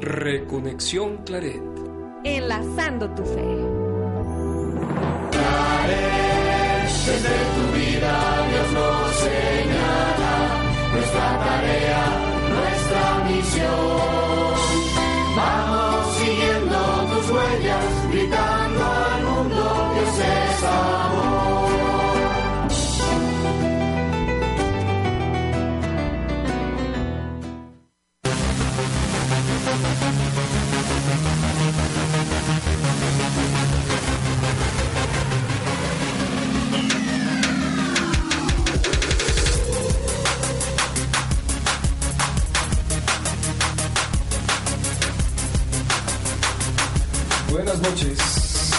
Reconexión Claret. Enlazando tu fe. Claret, desde tu vida Dios nos señala nuestra tarea, nuestra misión. Noches.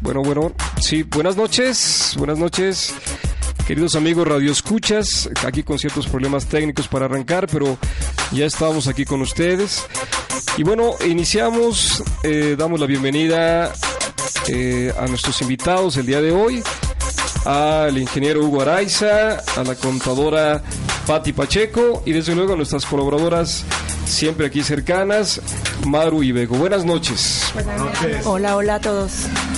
Bueno, bueno, sí, buenas noches, buenas noches, queridos amigos Radio Escuchas, aquí con ciertos problemas técnicos para arrancar, pero ya estamos aquí con ustedes. Y bueno, iniciamos, eh, damos la bienvenida eh, a nuestros invitados el día de hoy, al ingeniero Hugo Araiza, a la contadora Patti Pacheco y desde luego a nuestras colaboradoras siempre aquí cercanas, Maru y Bego. Buenas noches. Hola, hola a todos.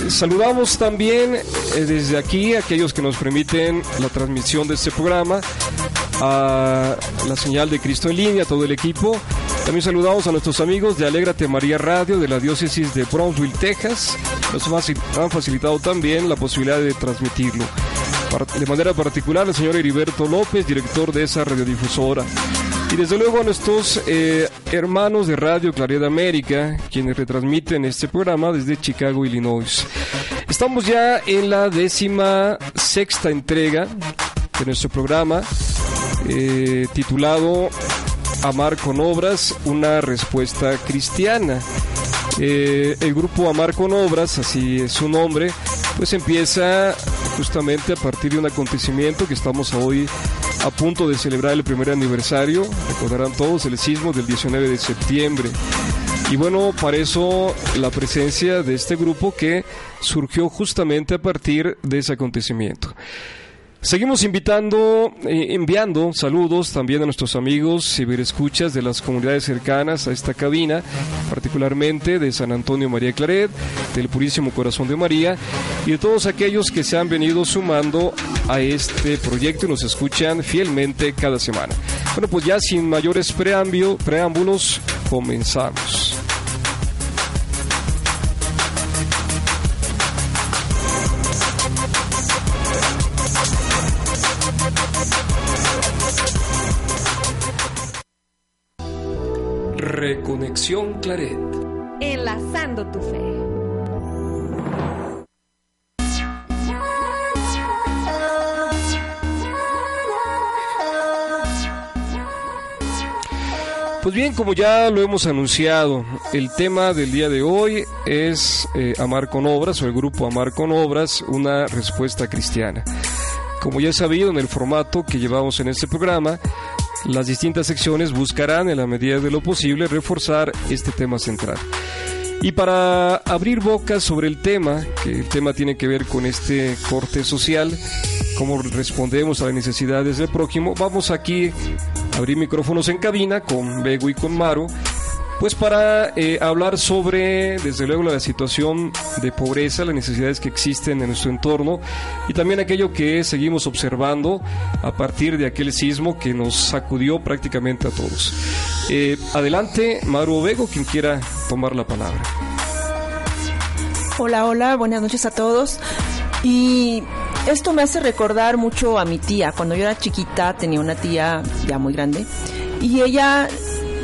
Saludamos también eh, desde aquí a aquellos que nos permiten la transmisión de este programa, a la señal de Cristo en línea, a todo el equipo. También saludamos a nuestros amigos de Alégrate María Radio de la diócesis de Brownsville, Texas. Nos han facilitado también la posibilidad de transmitirlo. De manera particular, el señor Heriberto López, director de esa radiodifusora. Y desde luego a nuestros eh, hermanos de Radio Claridad América, quienes retransmiten este programa desde Chicago, Illinois. Estamos ya en la décima sexta entrega de nuestro programa, eh, titulado Amar con Obras, una respuesta cristiana. Eh, el grupo Amar con Obras, así es su nombre, pues empieza justamente a partir de un acontecimiento que estamos hoy a punto de celebrar el primer aniversario, recordarán todos, el sismo del 19 de septiembre. Y bueno, para eso la presencia de este grupo que surgió justamente a partir de ese acontecimiento. Seguimos invitando, eh, enviando saludos también a nuestros amigos ciberescuchas de las comunidades cercanas a esta cabina, particularmente de San Antonio María Claret, del Purísimo Corazón de María y de todos aquellos que se han venido sumando a este proyecto y nos escuchan fielmente cada semana. Bueno, pues ya sin mayores preámbulos, comenzamos. Reconexión Claret. Enlazando tu fe. Pues bien, como ya lo hemos anunciado, el tema del día de hoy es eh, Amar con Obras o el grupo Amar con Obras, una respuesta cristiana. Como ya he sabido en el formato que llevamos en este programa, las distintas secciones buscarán en la medida de lo posible reforzar este tema central. Y para abrir bocas sobre el tema, que el tema tiene que ver con este corte social, cómo respondemos a las necesidades del prójimo, vamos aquí a abrir micrófonos en cabina con Bego y con Maru, pues para eh, hablar sobre, desde luego, la situación de pobreza, las necesidades que existen en nuestro entorno y también aquello que seguimos observando a partir de aquel sismo que nos sacudió prácticamente a todos. Eh, adelante, Maru Bego, quien quiera tomar la palabra. Hola, hola, buenas noches a todos. Y esto me hace recordar mucho a mi tía. Cuando yo era chiquita tenía una tía ya muy grande y ella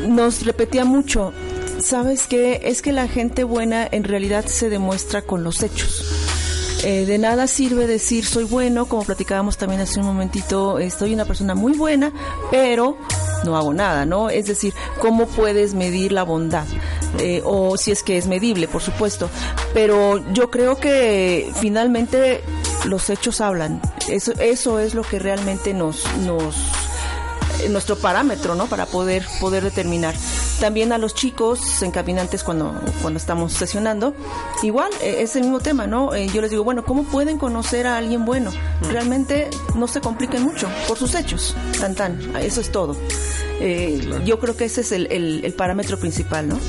nos repetía mucho, ¿sabes qué? Es que la gente buena en realidad se demuestra con los hechos. Eh, de nada sirve decir soy bueno, como platicábamos también hace un momentito, estoy una persona muy buena, pero no hago nada, ¿no? Es decir, ¿cómo puedes medir la bondad? Eh, o si es que es medible, por supuesto. Pero yo creo que finalmente los hechos hablan. Eso, eso es lo que realmente nos, nos nuestro parámetro, ¿no? Para poder, poder determinar. También a los chicos encaminantes cuando, cuando estamos sesionando, igual e, es el mismo tema, ¿no? Eh, yo les digo, bueno, ¿cómo pueden conocer a alguien bueno? Realmente no se compliquen mucho por sus hechos, tan tan, eso es todo. Eh, yo creo que ese es el, el, parámetro principal, ¿no?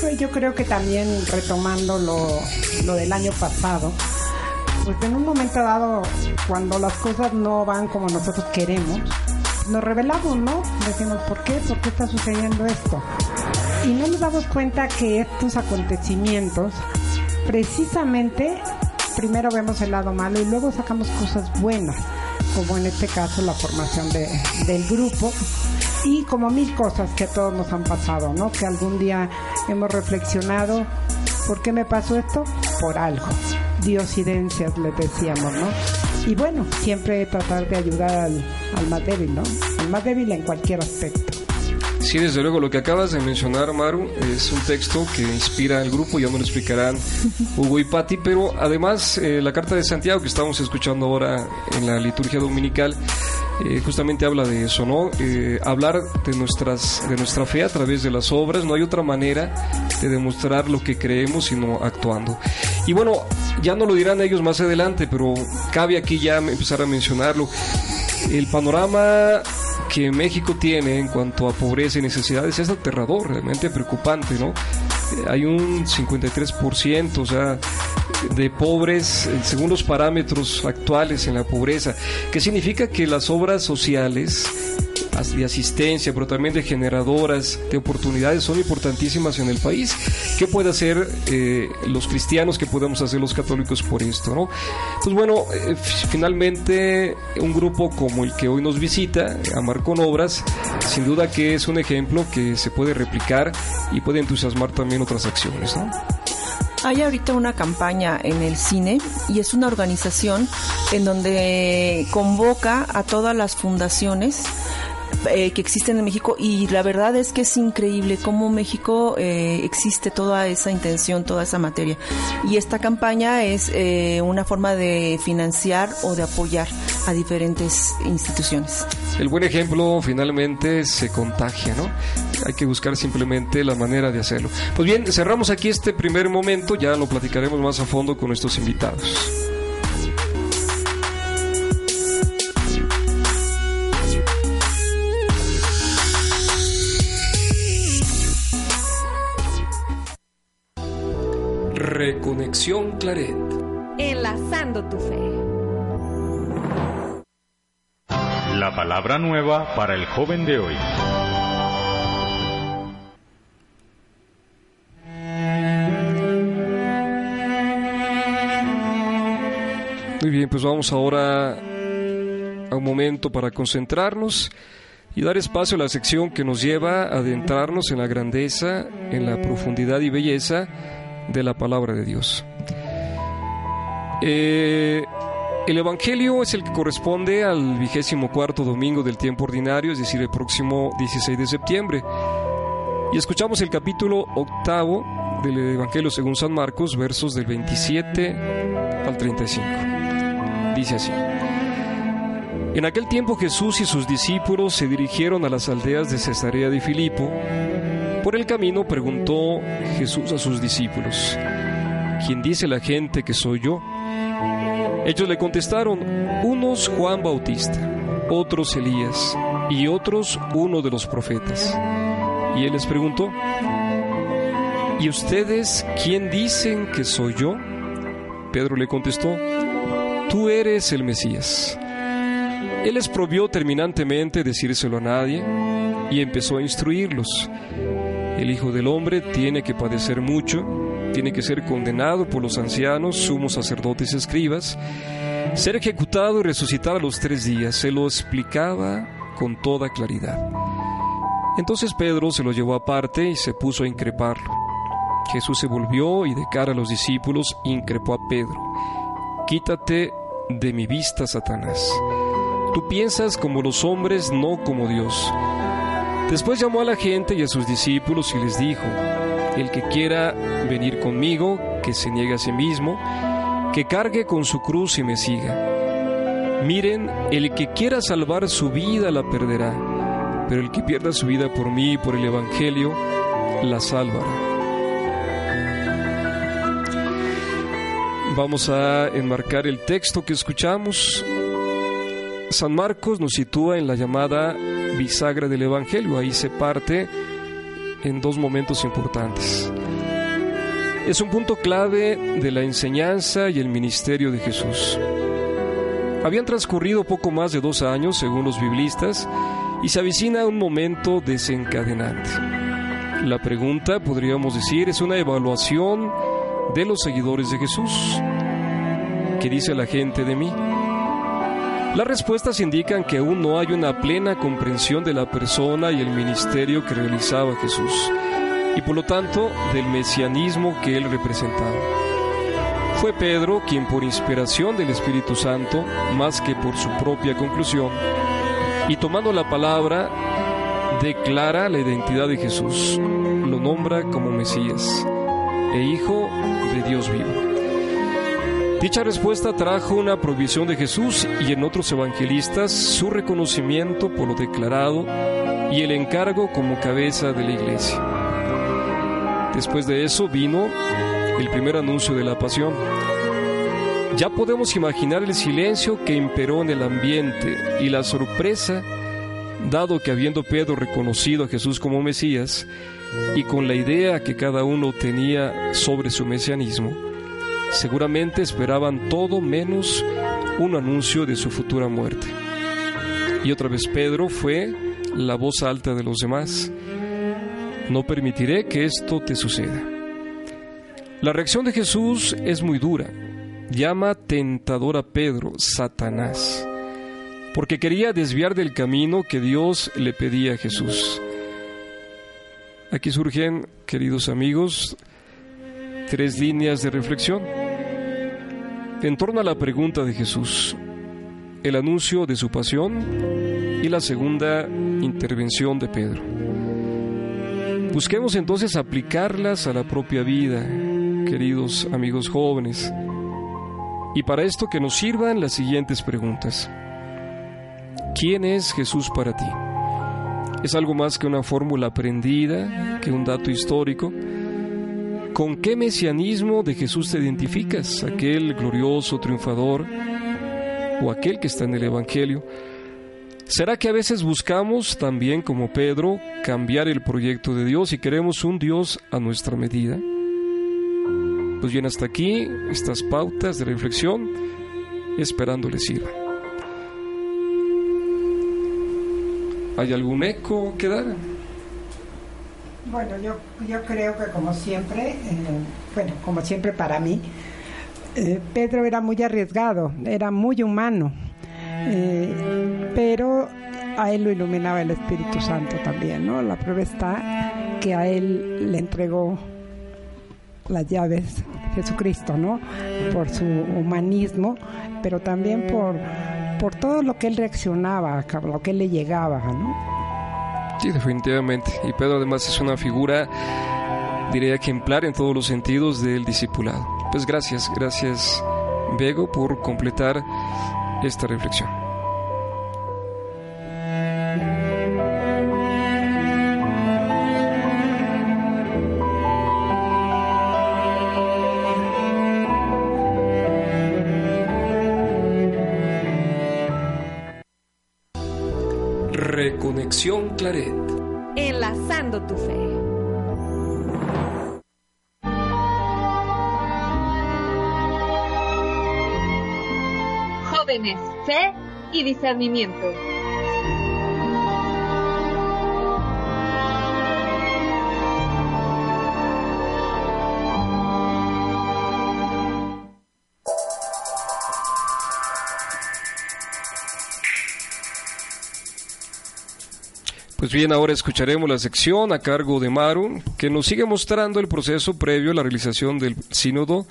Pues yo creo que también retomando lo, lo del año pasado, pues en un momento dado, cuando las cosas no van como nosotros queremos, nos revelamos, ¿no? Decimos, ¿por qué? ¿Por qué está sucediendo esto? Y no nos damos cuenta que estos acontecimientos, precisamente, primero vemos el lado malo y luego sacamos cosas buenas, como en este caso la formación de, del grupo y como mil cosas que a todos nos han pasado, ¿no? Que algún día hemos reflexionado, ¿por qué me pasó esto? Por algo. Diosidencias, les decíamos, ¿no? Y bueno, siempre tratar de ayudar al, al más débil, ¿no? Al más débil en cualquier aspecto. Sí, desde luego, lo que acabas de mencionar, Maru, es un texto que inspira al grupo, ya me lo explicarán Hugo y Patti, pero además eh, la carta de Santiago que estamos escuchando ahora en la liturgia dominical, eh, justamente habla de eso, ¿no? Eh, hablar de, nuestras, de nuestra fe a través de las obras, no hay otra manera de demostrar lo que creemos sino actuando. Y bueno, ya no lo dirán ellos más adelante, pero cabe aquí ya empezar a mencionarlo. El panorama que México tiene en cuanto a pobreza y necesidades es aterrador, realmente preocupante, ¿no? Eh, hay un 53%, o sea, de pobres eh, según los parámetros actuales en la pobreza, que significa que las obras sociales de asistencia, pero también de generadoras de oportunidades son importantísimas en el país. ¿Qué puede hacer eh, los cristianos? ¿Qué podemos hacer los católicos por esto? ¿no? Pues bueno, eh, finalmente un grupo como el que hoy nos visita, Amar con Obras, sin duda que es un ejemplo que se puede replicar y puede entusiasmar también otras acciones. ¿no? Hay ahorita una campaña en el cine y es una organización en donde convoca a todas las fundaciones eh, que existen en México y la verdad es que es increíble cómo México eh, existe toda esa intención, toda esa materia. Y esta campaña es eh, una forma de financiar o de apoyar a diferentes instituciones. El buen ejemplo finalmente se contagia, ¿no? Hay que buscar simplemente la manera de hacerlo. Pues bien, cerramos aquí este primer momento, ya lo platicaremos más a fondo con nuestros invitados. Reconexión Claret. Enlazando tu fe. La palabra nueva para el joven de hoy. Muy bien, pues vamos ahora a un momento para concentrarnos y dar espacio a la sección que nos lleva a adentrarnos en la grandeza, en la profundidad y belleza de la palabra de Dios. Eh, el Evangelio es el que corresponde al vigésimo cuarto domingo del tiempo ordinario, es decir, el próximo 16 de septiembre. Y escuchamos el capítulo octavo del Evangelio según San Marcos, versos del 27 al 35. Dice así. En aquel tiempo Jesús y sus discípulos se dirigieron a las aldeas de Cesarea de Filipo por el camino preguntó Jesús a sus discípulos, ¿quién dice la gente que soy yo? Ellos le contestaron, unos Juan Bautista, otros Elías y otros uno de los profetas. Y él les preguntó, ¿y ustedes quién dicen que soy yo? Pedro le contestó, tú eres el Mesías. Él les prohibió terminantemente decírselo a nadie y empezó a instruirlos. El Hijo del Hombre tiene que padecer mucho, tiene que ser condenado por los ancianos, sumos sacerdotes y escribas, ser ejecutado y resucitar a los tres días. Se lo explicaba con toda claridad. Entonces Pedro se lo llevó aparte y se puso a increparlo. Jesús se volvió y de cara a los discípulos increpó a Pedro. Quítate de mi vista, Satanás. Tú piensas como los hombres, no como Dios. Después llamó a la gente y a sus discípulos y les dijo, el que quiera venir conmigo, que se niegue a sí mismo, que cargue con su cruz y me siga. Miren, el que quiera salvar su vida la perderá, pero el que pierda su vida por mí y por el Evangelio, la salvará. Vamos a enmarcar el texto que escuchamos. San Marcos nos sitúa en la llamada bisagra del Evangelio. Ahí se parte en dos momentos importantes. Es un punto clave de la enseñanza y el ministerio de Jesús. Habían transcurrido poco más de dos años, según los biblistas, y se avicina un momento desencadenante. La pregunta, podríamos decir, es una evaluación de los seguidores de Jesús. ¿Qué dice la gente de mí? Las respuestas indican que aún no hay una plena comprensión de la persona y el ministerio que realizaba Jesús, y por lo tanto del mesianismo que él representaba. Fue Pedro quien por inspiración del Espíritu Santo, más que por su propia conclusión, y tomando la palabra, declara la identidad de Jesús, lo nombra como Mesías e Hijo de Dios vivo. Dicha respuesta trajo una provisión de Jesús y en otros evangelistas su reconocimiento por lo declarado y el encargo como cabeza de la iglesia. Después de eso vino el primer anuncio de la pasión. Ya podemos imaginar el silencio que imperó en el ambiente y la sorpresa, dado que habiendo Pedro reconocido a Jesús como Mesías y con la idea que cada uno tenía sobre su mesianismo, seguramente esperaban todo menos un anuncio de su futura muerte. Y otra vez Pedro fue la voz alta de los demás. No permitiré que esto te suceda. La reacción de Jesús es muy dura. Llama tentador a Pedro, Satanás, porque quería desviar del camino que Dios le pedía a Jesús. Aquí surgen, queridos amigos, tres líneas de reflexión en torno a la pregunta de Jesús, el anuncio de su pasión y la segunda intervención de Pedro. Busquemos entonces aplicarlas a la propia vida, queridos amigos jóvenes, y para esto que nos sirvan las siguientes preguntas. ¿Quién es Jesús para ti? ¿Es algo más que una fórmula aprendida, que un dato histórico? ¿Con qué mesianismo de Jesús te identificas? ¿Aquel glorioso triunfador o aquel que está en el Evangelio? ¿Será que a veces buscamos también como Pedro cambiar el proyecto de Dios y queremos un Dios a nuestra medida? Pues bien, hasta aquí estas pautas de reflexión, esperando les sirva. ¿Hay algún eco que dar? Bueno, yo, yo creo que como siempre, eh, bueno, como siempre para mí, eh, Pedro era muy arriesgado, era muy humano, eh, pero a él lo iluminaba el Espíritu Santo también, ¿no? La prueba está que a él le entregó las llaves Jesucristo, ¿no? Por su humanismo, pero también por, por todo lo que él reaccionaba, lo que él le llegaba, ¿no? Sí, definitivamente. Y Pedro además es una figura, diría, ejemplar en todos los sentidos del discipulado. Pues gracias, gracias Bego por completar esta reflexión. Reconexión Claret. Enlazando tu fe. Jóvenes, fe y discernimiento. Bien, ahora escucharemos la sección a cargo de Maru, que nos sigue mostrando el proceso previo a la realización del sínodo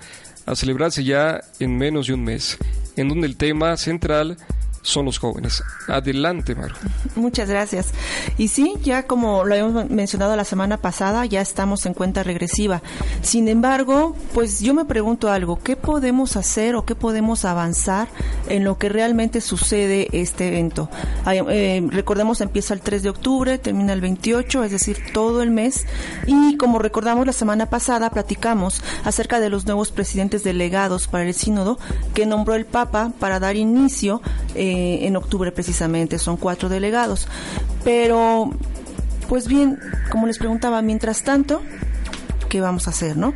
a celebrarse ya en menos de un mes, en donde el tema central son los jóvenes. Adelante, Maru. Muchas gracias. Y sí, ya como lo habíamos mencionado la semana pasada, ya estamos en cuenta regresiva. Sin embargo, pues yo me pregunto algo, ¿qué podemos hacer o qué podemos avanzar en lo que realmente sucede este evento? Eh, recordemos, empieza el 3 de octubre, termina el 28, es decir, todo el mes. Y como recordamos la semana pasada, platicamos acerca de los nuevos presidentes delegados para el sínodo que nombró el Papa para dar inicio. Eh, eh, en octubre precisamente, son cuatro delegados. Pero, pues bien, como les preguntaba, mientras tanto, ¿qué vamos a hacer, no?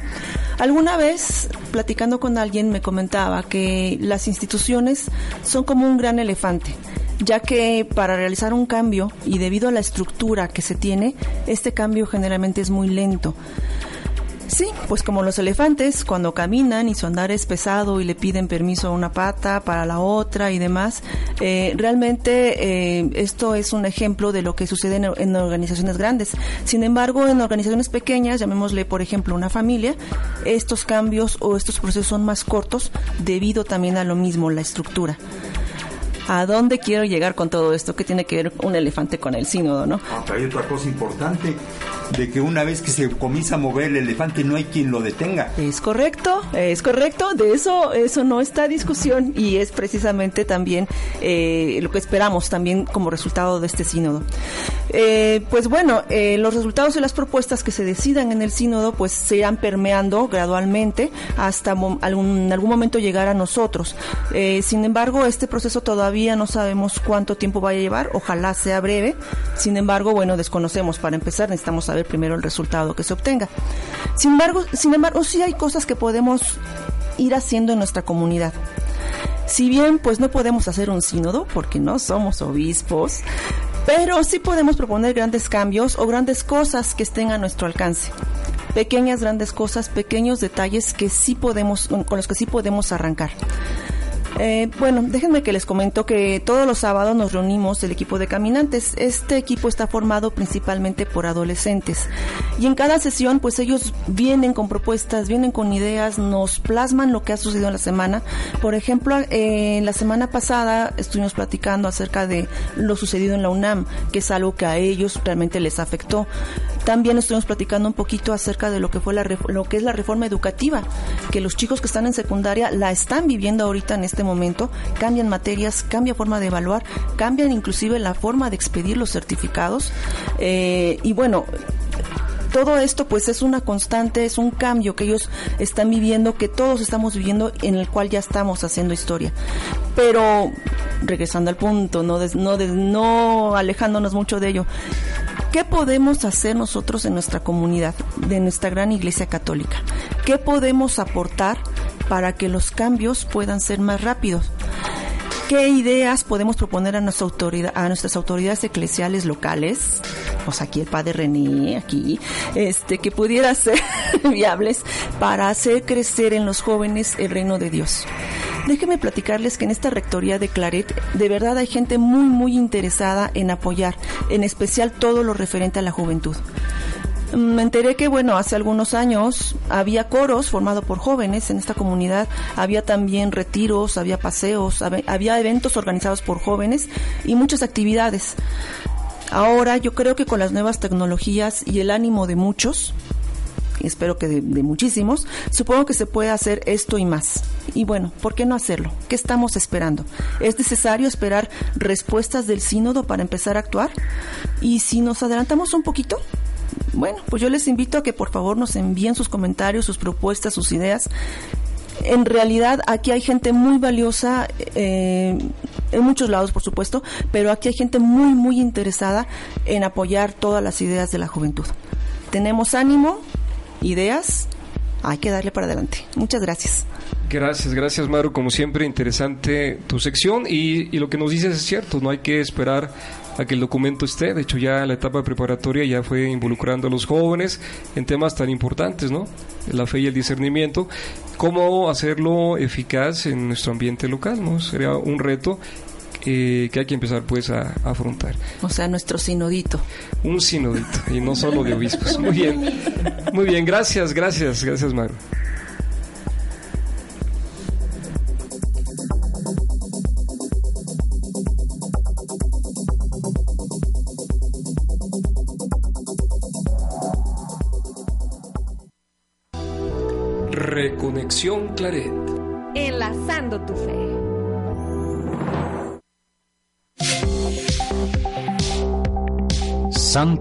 Alguna vez, platicando con alguien, me comentaba que las instituciones son como un gran elefante ya que para realizar un cambio y debido a la estructura que se tiene, este cambio generalmente es muy lento. Sí, pues como los elefantes, cuando caminan y su andar es pesado y le piden permiso a una pata para la otra y demás, eh, realmente eh, esto es un ejemplo de lo que sucede en, organizaciones grandes. Sin embargo, en organizaciones pequeñas, llamémosle por ejemplo una familia, estos cambios o estos procesos son más cortos debido también a lo mismo, la estructura. ¿A dónde quiero llegar con todo esto? ¿Qué tiene que ver un elefante con el sínodo, no? Ah, hay otra cosa importante de que una vez que se comienza a mover el elefante no hay quien lo detenga. Es correcto, es correcto, de eso eso no está discusión y es precisamente también eh, lo que esperamos también como resultado de este sínodo. Eh, pues bueno, eh, los resultados y las propuestas que se decidan en el sínodo pues se irán permeando gradualmente hasta algún, algún momento llegar a nosotros. sin embargo, este proceso todavía no sabemos cuánto tiempo va a llevar, ojalá sea breve. Sin embargo, bueno, desconocemos. Para empezar, necesitamos saber primero el resultado que se obtenga. Sin embargo, sin embargo, sí hay cosas que podemos ir haciendo en nuestra comunidad. Si bien pues no podemos hacer un sínodo porque no somos obispos, pero sí podemos proponer grandes cambios o grandes cosas que estén a nuestro alcance. Pequeñas grandes cosas, pequeños detalles que sí podemos con los que sí podemos arrancar. Eh, bueno, déjenme que les comento que todos los sábados nos reunimos el equipo de caminantes. Este equipo está formado principalmente por adolescentes y en cada sesión pues ellos vienen con propuestas, vienen con ideas, nos plasman lo que ha sucedido en la semana. Por ejemplo, eh, la semana pasada estuvimos platicando acerca de lo sucedido en la UNAM, que es algo que a ellos realmente les afectó. También estuvimos platicando un poquito acerca de lo que fue la lo que es la reforma educativa, que los chicos que están en secundaria la están viviendo ahorita en este momento, cambian materias, cambia forma de evaluar, cambian inclusive la forma de expedir los certificados. Eh, y bueno, todo esto pues es una constante, es un cambio que ellos están viviendo, que todos estamos viviendo, en el cual ya estamos haciendo historia. Pero regresando al punto, no, no, no alejándonos mucho de ello, ¿qué podemos hacer nosotros en nuestra comunidad, de nuestra gran iglesia católica? ¿Qué podemos aportar para que los cambios puedan ser más rápidos? ¿Qué ideas podemos proponer a, nuestra autoridad, nuestras autoridades eclesiales locales? Pues aquí el padre René, aquí, este, que pudiera ser viables para hacer crecer en los jóvenes el reino de Dios. Déjenme platicarles que en esta rectoría de Claret de verdad hay gente muy muy interesada en apoyar, en especial todo lo referente a la juventud. Me enteré que, bueno, hace algunos años había coros formados por jóvenes en esta comunidad, había también retiros, había paseos, había eventos organizados por jóvenes y muchas actividades. Ahora yo creo que con las nuevas tecnologías y el ánimo de muchos, espero que de, muchísimos, supongo que se puede hacer esto y más. Y bueno, ¿por qué no hacerlo? ¿Qué estamos esperando? ¿Es necesario esperar respuestas del sínodo para empezar a actuar? Y si nos adelantamos un poquito, bueno, pues yo les invito a que por favor nos envíen sus comentarios, sus propuestas, sus ideas. En realidad aquí hay gente muy valiosa, eh, en muchos lados por supuesto, pero aquí hay gente muy, muy interesada en apoyar todas las ideas de la juventud. Tenemos ánimo, ideas, hay que darle para adelante. Muchas gracias. Gracias, gracias Maru, como siempre interesante tu sección y, y lo que nos dices es cierto, no hay que esperar a que el documento esté. De hecho, ya la etapa preparatoria ya fue involucrando a los jóvenes en temas tan importantes, ¿no? La fe y el discernimiento. ¿Cómo hacerlo eficaz en nuestro ambiente local, ¿no? Sería un reto eh, que hay que empezar pues a, a, afrontar. O sea, nuestro sinodito. Un sinodito, y no solo de obispos. Muy bien, muy bien, gracias, gracias, gracias Maru.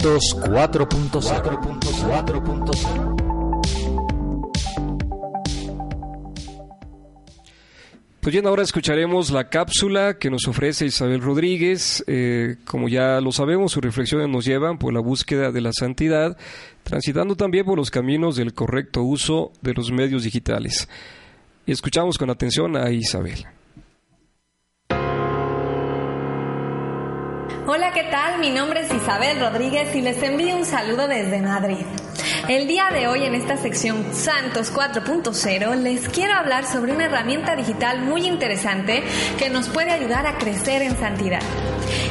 Santos 4.4.4.0 Pues bien, ahora escucharemos la cápsula que nos ofrece Isabel Rodríguez. Eh, como ya lo sabemos, sus reflexiones nos llevan por la búsqueda de la santidad, transitando también por los caminos del correcto uso de los medios digitales. Escuchamos con atención a Isabel. Hola, ¿qué tal? Mi nombre es Isabel Rodríguez y les envío un saludo desde Madrid. El día de hoy en esta sección Santos 4.0 les quiero hablar sobre una herramienta digital muy interesante que nos puede ayudar a crecer en santidad.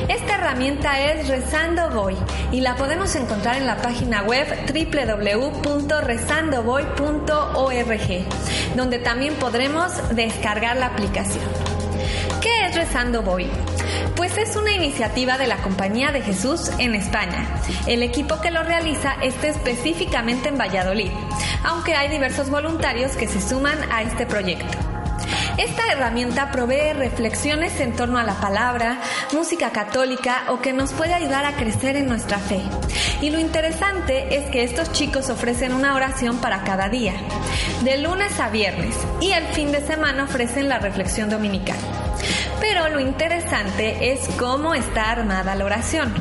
Esta herramienta es Rezando Voy y la podemos encontrar en la página web www.rezandovoy.org, donde también podremos descargar la aplicación. ¿Qué es Rezando Voy? Pues es una iniciativa de la Compañía de Jesús en España. El equipo que lo realiza está específicamente en Valladolid, aunque hay diversos voluntarios que se suman a este proyecto. Esta herramienta provee reflexiones en torno a la palabra, música católica o que nos puede ayudar a crecer en nuestra fe. Y lo interesante es que estos chicos ofrecen una oración para cada día, de lunes a viernes, y el fin de semana ofrecen la reflexión dominical. Pero lo interesante es cómo está armada la oración.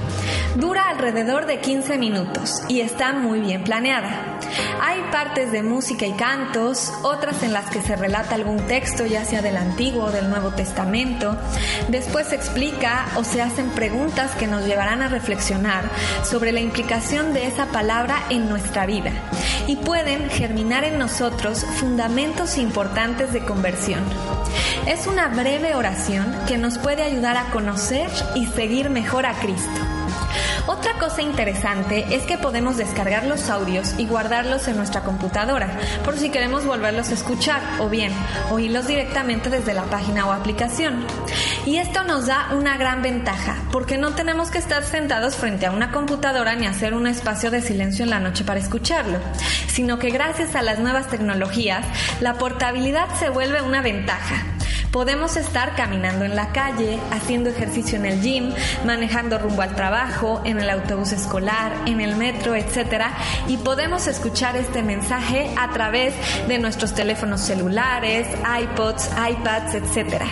Dura alrededor de 15 minutos y está muy bien planeada. Hay partes de música y cantos, otras en las que se relata algún texto, ya sea del Antiguo o del Nuevo Testamento. Después se explica o se hacen preguntas que nos llevarán a reflexionar sobre la implicación de esa palabra en nuestra vida y pueden germinar en nosotros fundamentos importantes de conversión. Es una breve oración que nos puede ayudar a conocer y seguir mejor a Cristo. Otra cosa interesante es que podemos descargar los audios y guardarlos en nuestra computadora por si queremos volverlos a escuchar o bien oírlos directamente desde la página o aplicación. Y esto nos da una gran ventaja porque no tenemos que estar sentados frente a una computadora ni hacer un espacio de silencio en la noche para escucharlo, sino que gracias a las nuevas tecnologías la portabilidad se vuelve una ventaja. Podemos estar caminando en la calle, haciendo ejercicio en el gym, manejando rumbo al trabajo, en el autobús escolar, en el metro, etc. Y podemos escuchar este mensaje a través de nuestros teléfonos celulares, iPods, iPads, etc.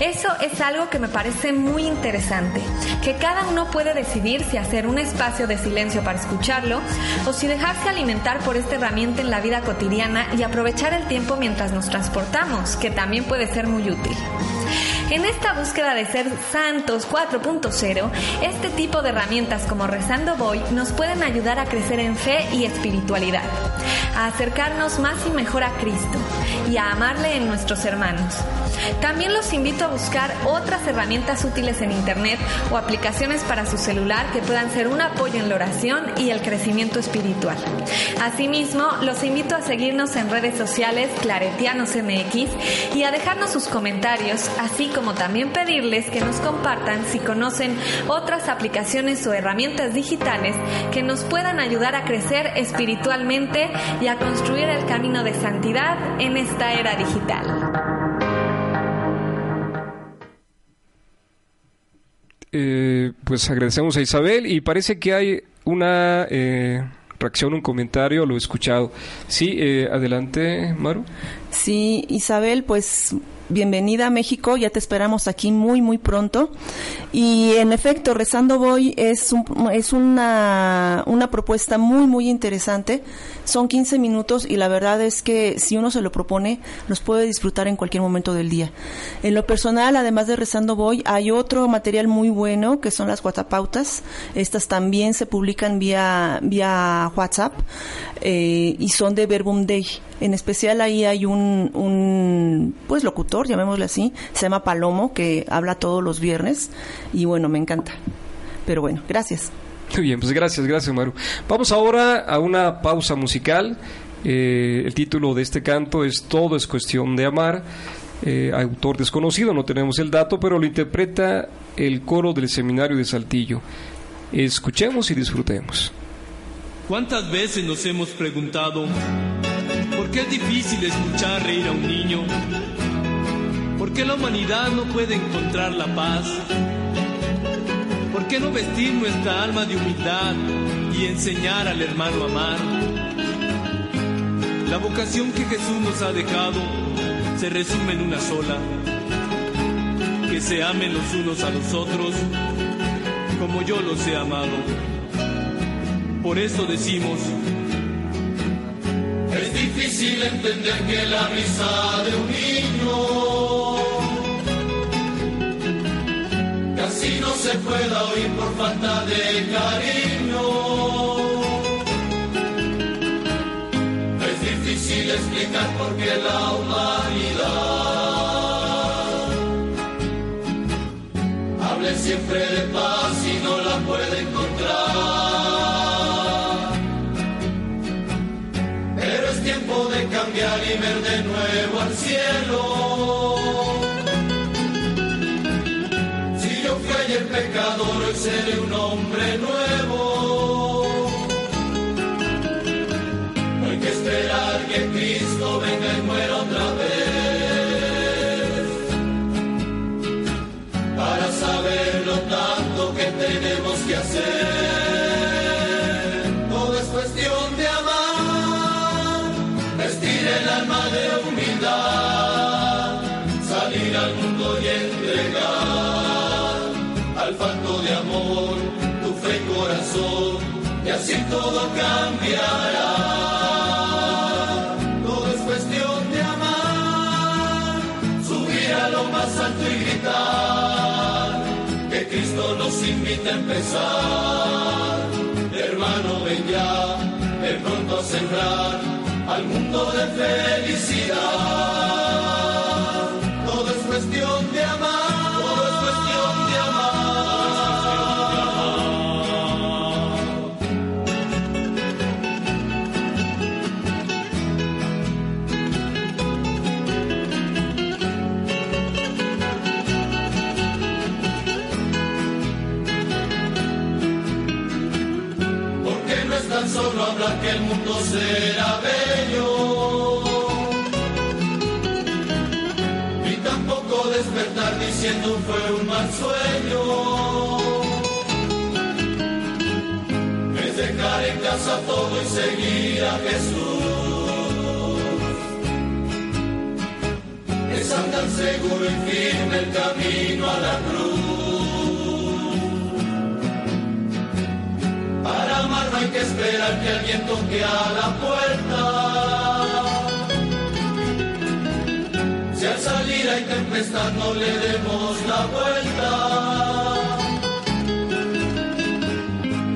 Eso es algo que me parece muy interesante, que cada uno puede decidir si hacer un espacio de silencio para escucharlo o si dejarse alimentar por esta herramienta en la vida cotidiana y aprovechar el tiempo mientras nos transportamos, que también puede ser muy útil. En esta búsqueda de ser santos 4.0, este tipo de herramientas como Rezando Voy nos pueden ayudar a crecer en fe y espiritualidad, a acercarnos más y mejor a Cristo y a amarle en nuestros hermanos. También los invito a buscar otras herramientas útiles en Internet o aplicaciones para su celular que puedan ser un apoyo en la oración y el crecimiento espiritual. Asimismo, los invito a seguirnos en redes sociales Claretianos MX y a dejarnos sus comentarios, así como también pedirles que nos compartan si conocen otras aplicaciones o herramientas digitales que nos puedan ayudar a crecer espiritualmente y a construir el camino de santidad en esta era digital. Eh, pues agradecemos a Isabel y parece que hay una eh, reacción, un comentario, lo he escuchado. Sí, eh, adelante, Maru. Sí, Isabel, pues bienvenida a México, ya te esperamos aquí muy, muy pronto. Y en efecto, Rezando Voy es, es una, una propuesta muy, muy interesante. Son 15 minutos y la verdad es que si uno se lo propone, los puede disfrutar en cualquier momento del día. En lo personal, además de Rezando Voy, hay otro material muy bueno que son las guatapautas. Estas también se publican vía, vía WhatsApp eh, y son de Verbum Day. En especial ahí hay un, un pues locutor, llamémosle así, se llama Palomo, que habla todos los viernes y bueno, me encanta. Pero bueno, gracias. Muy bien, pues gracias, gracias Maru. Vamos ahora a una pausa musical. Eh, el título de este canto es Todo es cuestión de amar. Eh, autor desconocido, no tenemos el dato, pero lo interpreta el coro del seminario de Saltillo. Escuchemos y disfrutemos. ¿Cuántas veces nos hemos preguntado ¿Por qué es difícil escuchar reír a un niño? ¿Por qué la humanidad no puede encontrar la paz? ¿Por qué no vestir nuestra alma de humildad y enseñar al hermano a amar? La vocación que Jesús nos ha dejado se resume en una sola. Que se amen los unos a los otros como yo los he amado. Por eso decimos, es difícil entender que la risa de un casi no se pueda oír por falta de cariño. Es difícil explicar por qué la humanidad hable siempre de paz y no la puede encontrar. Pero es tiempo de cambiar y ver de nuevo al cielo. Hoy seré un hombre nuevo. Y así todo cambiará. Todo es cuestión de amar, subir a lo más alto y gritar que Cristo nos invita a empezar. Hermano, ven ya, pronto a sembrar al mundo de felicidad. Todo es cuestión de amar, que el mundo será bello, ni tampoco despertar diciendo fue un mal sueño. Es dejar en casa todo y seguir a Jesús. Es andar seguro y firme el camino a la cruz. No hay que esperar que alguien toque a la puerta. Si al salir hay tempestad no le demos la vuelta.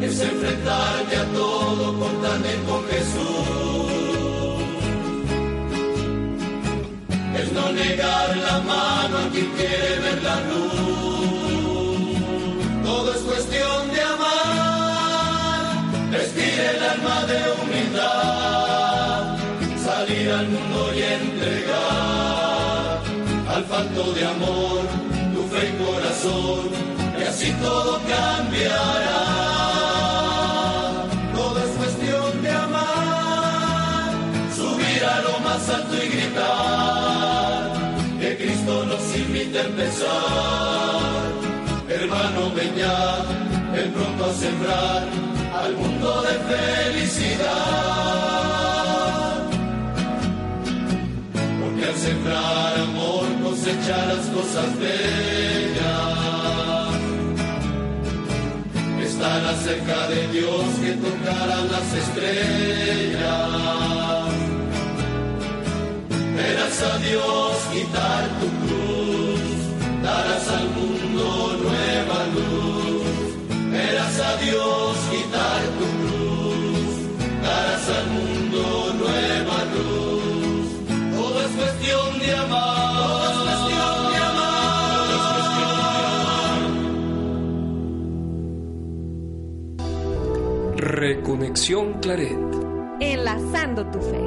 Es enfrentarte a todo cortante con Jesús. Es no negar la mano a quien quiere ver la luz. De humildad, salir al mundo y entregar al falto de amor tu fe y corazón, y así todo cambiará. Todo es cuestión de amar, subir a lo más alto y gritar que Cristo nos invita a empezar. Hermano, ven ya, ven pronto a sembrar al mundo de felicidad. Porque al sembrar amor cosecharás cosas bellas. Estarás cerca de Dios que tocarán las estrellas. Verás a Dios quitar tu cruz, darás al mundo nueva luz. Verás a Dios quitar tu cruz, darás al mundo nueva luz. Todo es cuestión de amar, todo es cuestión de amar, todo es cuestión de amar. Reconexión Claret. Enlazando tu fe.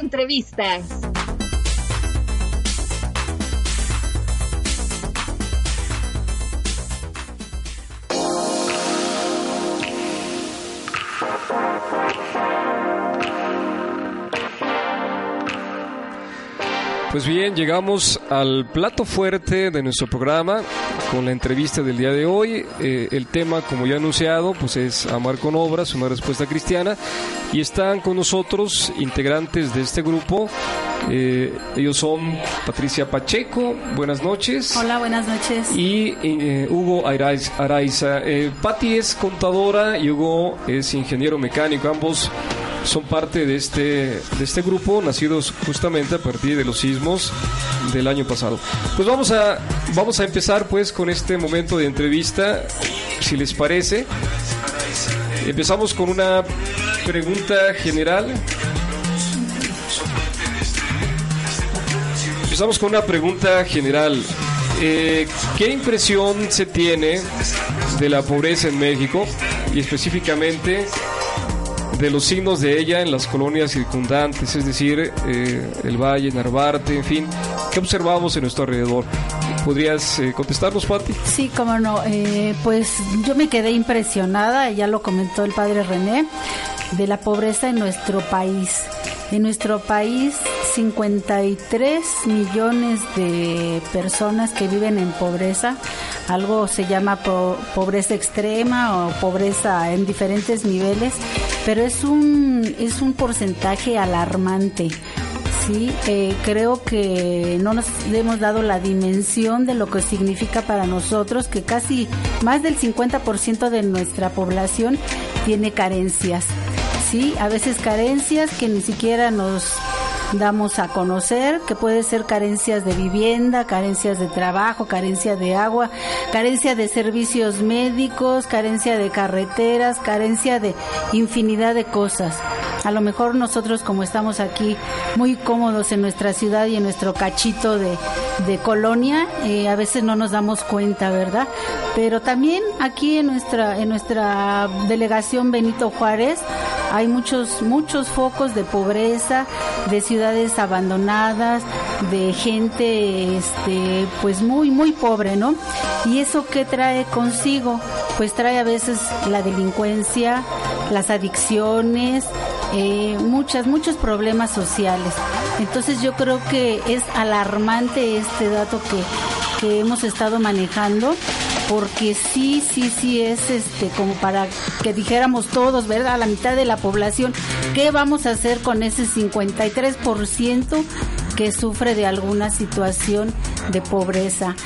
Entrevistas. Pues bien, llegamos al plato fuerte de nuestro programa con la entrevista del día de hoy. Eh, el tema, como ya anunciado, pues es Amar con Obras, una respuesta cristiana. Y están con nosotros integrantes de este grupo. Eh, ellos son Patricia Pacheco, buenas noches. Hola, buenas noches. Y eh, Hugo Araiza. Araiza. Patti es contadora y Hugo es ingeniero mecánico. Ambos son parte de este, de este grupo, nacidos justamente a partir de los sismos del año pasado. Pues vamos a, vamos a empezar pues con este momento de entrevista, si les parece. Empezamos con una pregunta general. Empezamos con una pregunta general. Eh, ¿Qué impresión se tiene de la pobreza en México y específicamente de los signos de ella en las colonias circundantes, es decir, eh, el Valle, Narvarte, en fin. ¿Qué observamos en nuestro alrededor? ¿Podrías eh, contestarnos, Pati? Sí, cómo no. Eh, pues yo me quedé impresionada, ya lo comentó el padre René, de la pobreza en nuestro país. En nuestro país, 53 millones de personas que viven en pobreza. Algo se llama pobreza extrema o pobreza en diferentes niveles pero es un, es un porcentaje alarmante. Sí, eh, creo que no nos hemos dado la dimensión de lo que significa para nosotros que casi más del 50% de nuestra población tiene carencias. Sí, a veces carencias que ni siquiera nos damos a conocer, que puede ser carencias de vivienda, carencias de trabajo, carencia de agua, carencia de servicios médicos, carencia de carreteras, carencia de infinidad de cosas. A lo mejor nosotros como estamos aquí muy cómodos en nuestra ciudad y en nuestro cachito de, de colonia, eh, a veces no nos damos cuenta, ¿verdad? Pero también aquí en nuestra, en nuestra delegación Benito Juárez hay muchos, muchos focos de pobreza, de ciudades abandonadas, de gente este pues muy muy pobre, ¿no? Y eso qué trae consigo? Pues trae a veces la delincuencia, las adicciones, eh, muchas muchos problemas sociales. Entonces yo creo que es alarmante este dato que, que hemos estado manejando porque sí, sí, sí es este como para que dijéramos todos, ¿verdad? A la mitad de la población, ¿qué vamos a hacer con ese 53% que sufre de alguna situación de pobreza?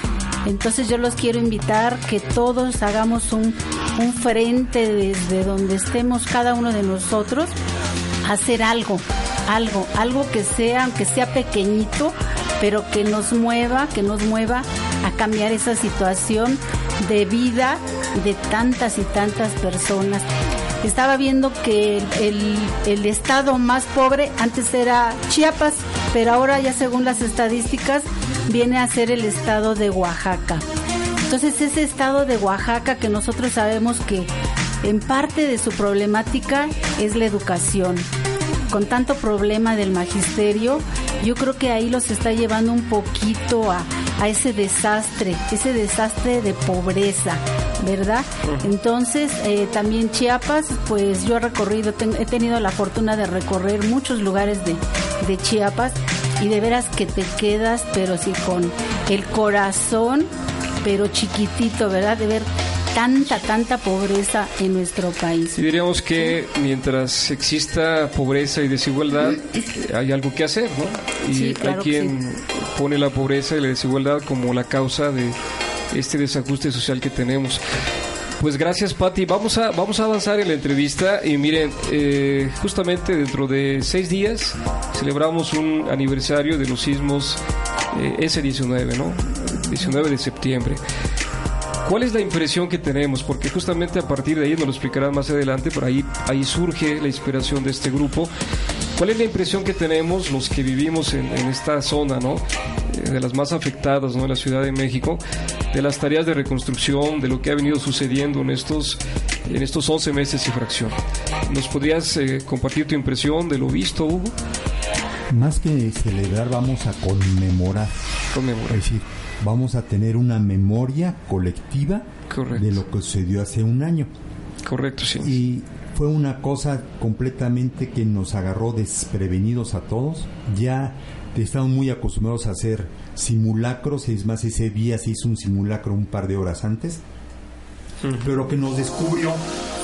Entonces yo los quiero invitar que todos hagamos un, un frente desde donde estemos cada uno de nosotros, hacer algo, algo, algo que sea, aunque sea pequeñito, pero que nos mueva, que nos mueva a cambiar esa situación de vida de tantas y tantas personas. Estaba viendo que el, el, estado más pobre antes era Chiapas, pero ahora ya según las estadísticas viene a ser el estado de Oaxaca. Entonces ese estado de Oaxaca que nosotros sabemos que en parte de su problemática es la educación. Con tanto problema del magisterio, yo creo que ahí los está llevando un poquito a, a ese desastre, ese desastre de pobreza, ¿verdad? Entonces, eh, también Chiapas, pues yo he recorrido, he tenido la fortuna de recorrer muchos lugares de, de Chiapas y de veras que te quedas, pero sí con el corazón, pero chiquitito, ¿verdad? De ver tanta, tanta pobreza en nuestro país. Y diríamos que mientras exista pobreza y desigualdad, hay algo que hacer, ¿no? Y hay quien pone la pobreza y la desigualdad como la causa de este desajuste social que tenemos. Pues gracias, Patti. Vamos a, vamos a avanzar en la entrevista y miren, eh, justamente dentro de seis días celebramos un aniversario de los sismos eh, S19, ¿no? 19 de septiembre. ¿Cuál es la impresión que tenemos? Porque justamente a partir de ahí, nos lo explicarán más adelante, por ahí, ahí surge la inspiración de este grupo. ¿Cuál es la impresión que tenemos los que vivimos en, esta zona, ¿no? Eh, de las más afectadas, ¿no? En la Ciudad de México, de las tareas de reconstrucción, de lo que ha venido sucediendo en estos, en estos 11 meses y fracción. ¿Nos podrías eh, compartir tu impresión de lo visto, Hugo? Más que celebrar, vamos a conmemorar. Conmemorar. Es decir, vamos a tener una memoria colectiva de lo que sucedió hace un año. Correcto, sí. Y fue una cosa completamente que nos agarró desprevenidos a todos. Ya estamos muy acostumbrados a hacer simulacros, es más, ese día se hizo un simulacro un par de horas antes. Pero lo que nos descubrió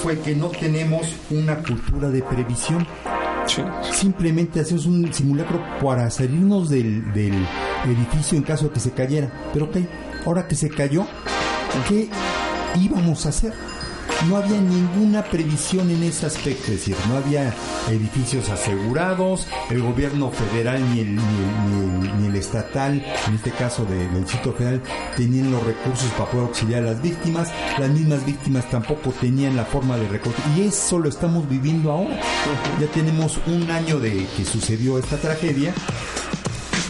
fue que no tenemos una cultura de previsión. Simplemente hacemos un simulacro para salirnos del, del edificio en caso de que se cayera. Pero ok, ahora que se cayó, ¿qué íbamos a hacer? no había ninguna previsión en ese aspecto, es decir, no había edificios asegurados, el gobierno federal ni el, ni el, estatal, en este caso del sitio federal, tenían los recursos para poder auxiliar a las víctimas, las mismas víctimas tampoco tenían la forma de reconstruir, y eso lo estamos viviendo ahora. Ya tenemos un año de que sucedió esta tragedia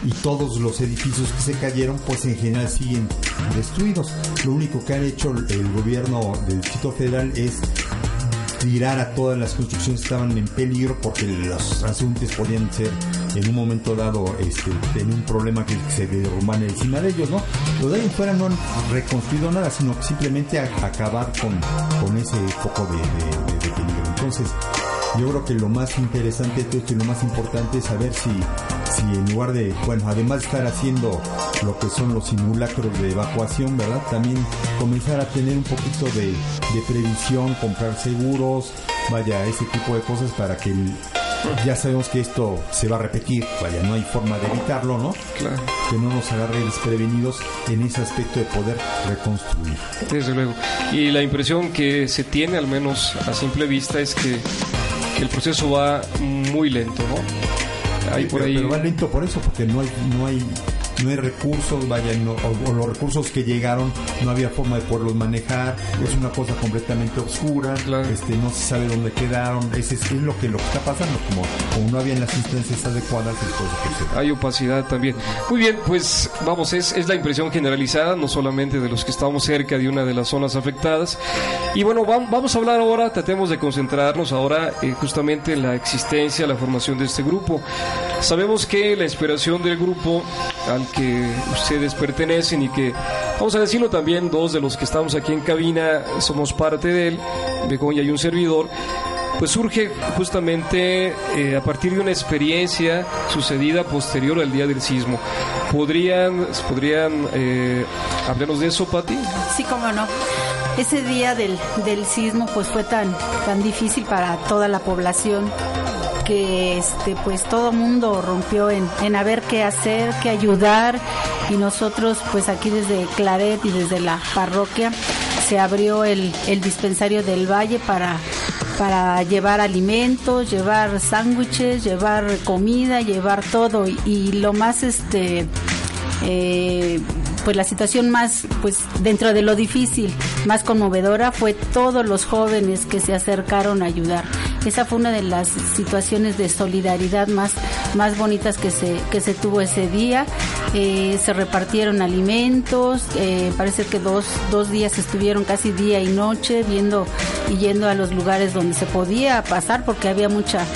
y todos los edificios que se cayeron pues en general siguen destruidos. Lo único que ha hecho el gobierno del Distrito Federal es tirar a todas las construcciones que estaban en peligro porque los transeúntes podían ser en un momento dado este, tener un problema que se derrumban encima de ellos, ¿no? Lo de ahí fuera no han reconstruido nada, sino simplemente acabar con, con ese foco de, de peligro. Entonces, yo creo que lo más interesante de todo esto y lo más importante es saber si, si en lugar de, bueno, además de estar haciendo lo que son los simulacros de evacuación, ¿verdad? También comenzar a tener un poquito de, de previsión, comprar seguros, vaya, ese tipo de cosas para que ya sabemos que esto se va a repetir, vaya, no hay forma de evitarlo, ¿no? Claro. Que no nos agarre desprevenidos en ese aspecto de poder reconstruir. Desde luego. Y la impresión que se tiene, al menos a simple vista, es que el proceso va muy lento, ¿no? Hay por ahí... pero va lento por eso, porque no hay, no hay no hay recursos, vaya, o, los recursos que llegaron no había forma de poderlos manejar, es una cosa completamente oscura, este, no se sabe dónde quedaron, ese es, lo que lo que está pasando, como, como no habían las instancias adecuadas, Hay opacidad también. Muy bien, pues vamos, es, es la impresión generalizada, no solamente de los que estamos cerca de una de las zonas afectadas. Y bueno, vamos a hablar ahora, tratemos de concentrarnos ahora eh, justamente en la existencia, la formación de este grupo. Sabemos que la inspiración del grupo al que ustedes pertenecen y que, vamos a decirlo también, dos de los que estamos aquí en cabina somos parte de él, Begoña y un servidor, pues surge justamente eh, a partir de una experiencia sucedida posterior al día del sismo. ¿Podrían, podrían eh, hablarnos de eso, Pati? Sí, cómo no. Ese día del, del sismo pues fue tan, tan difícil para toda la población que este pues todo mundo rompió en, en a qué hacer, qué ayudar y nosotros pues aquí desde Claret y desde la parroquia se abrió el, el dispensario del Valle para para llevar alimentos, llevar sándwiches, llevar comida, llevar todo y, lo más este eh, pues la situación más, pues dentro de lo difícil, más conmovedora fue todos los jóvenes que se acercaron a ayudar. Esa fue una de las situaciones de solidaridad más, más bonitas que se, que se tuvo ese día. Eh, se repartieron alimentos, eh, parece que dos, dos días estuvieron casi día y noche viendo y yendo a los lugares donde se podía pasar porque había mucha,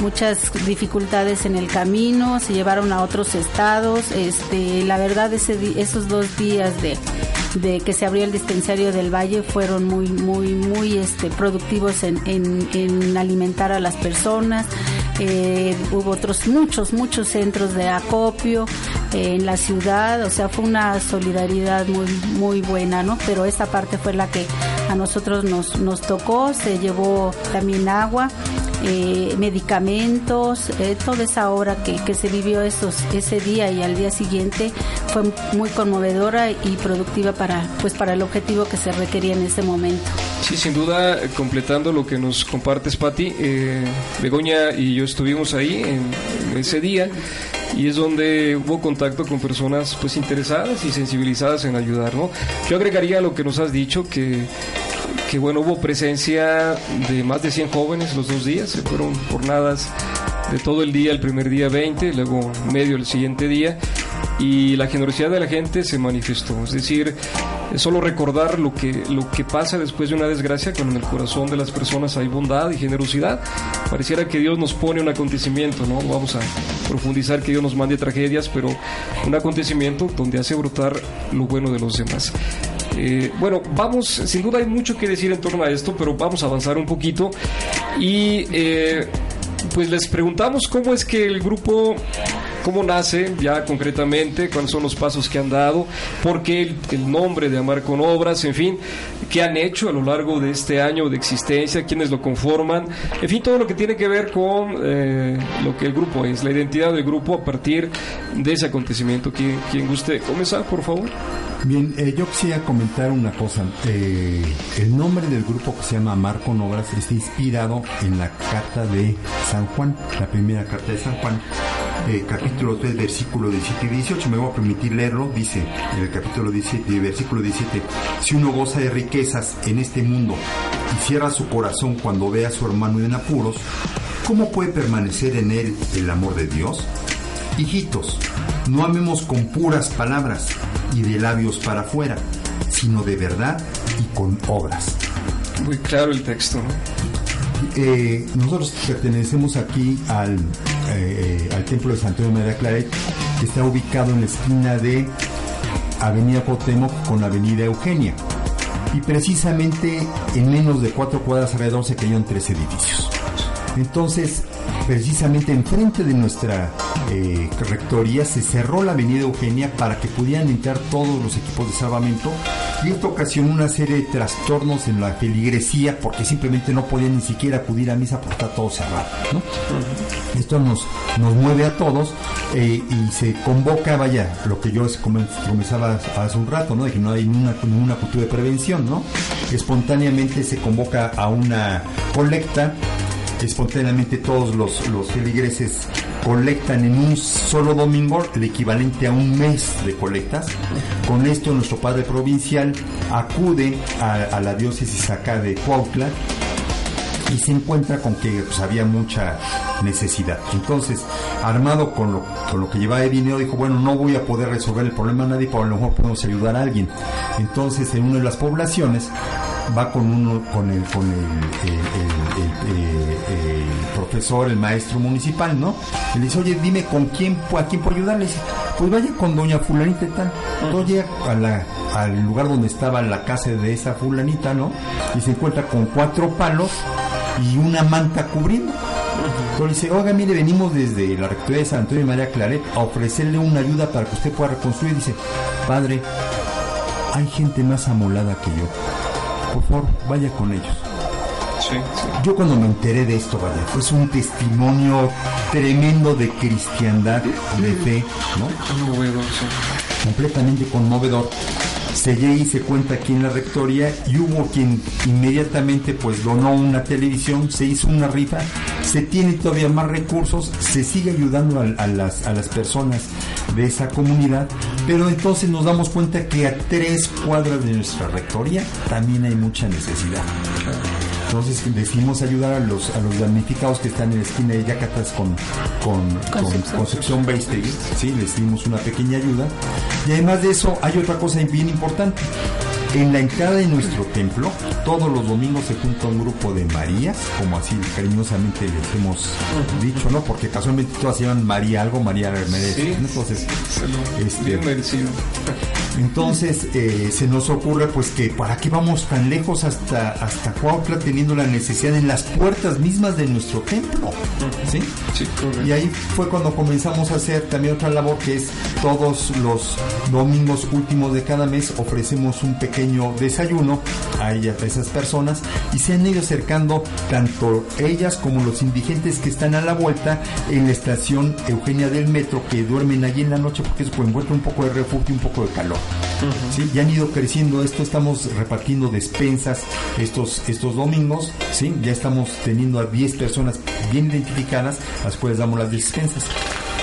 muchas dificultades en el camino, se llevaron a otros estados. Este, la verdad, ese, esos dos días de, de que se abrió el dispensario del Valle fueron muy, muy, muy este, productivos en, en, alimentar a las personas. Eh, hubo otros muchos, muchos centros de acopio eh, en la ciudad, o sea, fue una solidaridad muy, muy buena, ¿no? Pero esa parte fue la que a nosotros nos, nos tocó, se llevó también agua. Eh, medicamentos, eh, toda esa hora que, que, se vivió esos, ese día y al día siguiente fue muy conmovedora y productiva para, pues, para el objetivo que se requería en ese momento. Sí, sin duda, completando lo que nos compartes, Patti, eh, Begoña y yo estuvimos ahí en, ese día y es donde hubo contacto con personas pues interesadas y sensibilizadas en ayudar, ¿no? Yo agregaría lo que nos has dicho que que bueno, hubo presencia de más de 100 jóvenes los dos días, se fueron jornadas de todo el día, el primer día 20, luego medio el siguiente día, y la generosidad de la gente se manifestó, es decir, solo recordar lo que, lo que pasa después de una desgracia, cuando en el corazón de las personas hay bondad y generosidad, pareciera que Dios nos pone un acontecimiento, ¿no? Vamos a profundizar que Dios nos mande tragedias, pero un acontecimiento donde hace brotar lo bueno de los demás. Eh, bueno, vamos, sin duda hay mucho que decir en torno a esto, pero vamos a avanzar un poquito y eh, pues les preguntamos cómo es que el grupo cómo nace ya concretamente, cuáles son los pasos que han dado, por qué el, nombre de Amar con Obras, en fin, qué han hecho a lo largo de este año de existencia, quiénes lo conforman, en fin, todo lo que tiene que ver con eh, lo que el grupo es, la identidad del grupo a partir de ese acontecimiento. ¿Quién, quién guste comenzar, por favor? Bien, eh, yo quisiera comentar una cosa. Eh, el nombre del grupo que se llama Amar con Obras está inspirado en la carta de San Juan, la primera carta de San Juan, eh, capítulo 3, versículo 17 y 18. Me voy a permitir leerlo. Dice en el capítulo 17, versículo 17: Si uno goza de riquezas en este mundo y cierra su corazón cuando ve a su hermano en apuros, ¿cómo puede permanecer en él el amor de Dios? Hijitos, no amemos con puras palabras y de labios para afuera, sino de verdad y con obras. Muy claro el texto, ¿no? Eh, nosotros pertenecemos aquí al, eh, al templo de Santo María Claret, que está ubicado en la esquina de Avenida Cuauhtémoc con Avenida Eugenia. Y precisamente en menos de cuatro cuadras alrededor se cayeron tres edificios. Entonces, precisamente enfrente de nuestra eh, rectoría se cerró la avenida Eugenia para que pudieran entrar todos los equipos de salvamento y esto ocasionó una serie de trastornos en la feligresía porque simplemente no podían ni siquiera acudir a misa porque está todo cerrado. ¿no? Esto nos, nos mueve a todos eh, y se convoca, vaya, lo que yo comenzaba hace un rato, ¿no? de que no hay ninguna, ninguna cultura de prevención, ¿no? espontáneamente se convoca a una colecta espontáneamente todos los, los feligreses colectan en un solo domingo el equivalente a un mes de colectas. Con esto nuestro padre provincial acude a, la diócesis acá de Cuautla y se encuentra con que pues, había mucha necesidad. Entonces, armado con lo, con lo que llevaba de dinero, dijo, bueno, no voy a poder resolver el problema a nadie, pero a lo mejor podemos ayudar a alguien. Entonces, en una de las poblaciones, va con uno, con el, con el, el, el, el, profesor, el maestro municipal, ¿no? Y le dice, oye, dime con quién, a quién puedo ayudarle. dice, pues vaya con doña fulanita y tal. Entonces llega a la, al lugar donde estaba la casa de esa fulanita, ¿no? Y se encuentra con cuatro palos y una manta cubriendo. Entonces dice, oiga, mire, venimos desde la rectoría de San Antonio y María Claret a ofrecerle una ayuda para que usted pueda reconstruir. Dice, padre, hay gente más amolada que yo por favor, vaya con ellos. Sí, sí. Yo cuando me enteré de esto, vaya, fue un testimonio tremendo de cristiandad, de fe, ¿no? Conmovedor, sí. Completamente conmovedor. Seguí y se cuenta aquí en la rectoría y hubo quien inmediatamente pues donó una televisión, se hizo una rifa, se tiene todavía más recursos, se sigue ayudando a, a, las, a las personas de esa comunidad, pero entonces nos damos cuenta que a tres cuadras de nuestra rectoría también hay mucha necesidad. Entonces decidimos ayudar a los, a los damnificados que están en la esquina de Yacatas con, con, con Concepción Beistegui. Sí, les dimos una pequeña ayuda. Y además de eso, hay otra cosa bien importante. En la entrada de nuestro templo, todos los domingos se junta un grupo de Marías, como así cariñosamente les hemos dicho, ¿no? Porque casualmente todas se llaman María algo, María Mercedes. Sí, Entonces, este, Bien entonces eh, se nos ocurre pues que para qué vamos tan lejos hasta hasta Cuautla teniendo la necesidad en las puertas mismas de nuestro templo, ¿sí? Sí. Y ahí fue cuando comenzamos a hacer también otra labor que es todos los domingos últimos de cada mes ofrecemos un pequeño desayuno a, ellas, a esas personas y se han ido acercando tanto ellas como los indigentes que están a la vuelta en la estación Eugenia del Metro que duermen allí en la noche porque es encuentran un poco de refugio y un poco de calor. ¿sí? Ya han ido creciendo esto, estamos repartiendo despensas estos, estos domingos, ¿sí? ya estamos teniendo a 10 personas bien identificadas, a las cuales damos las despensas.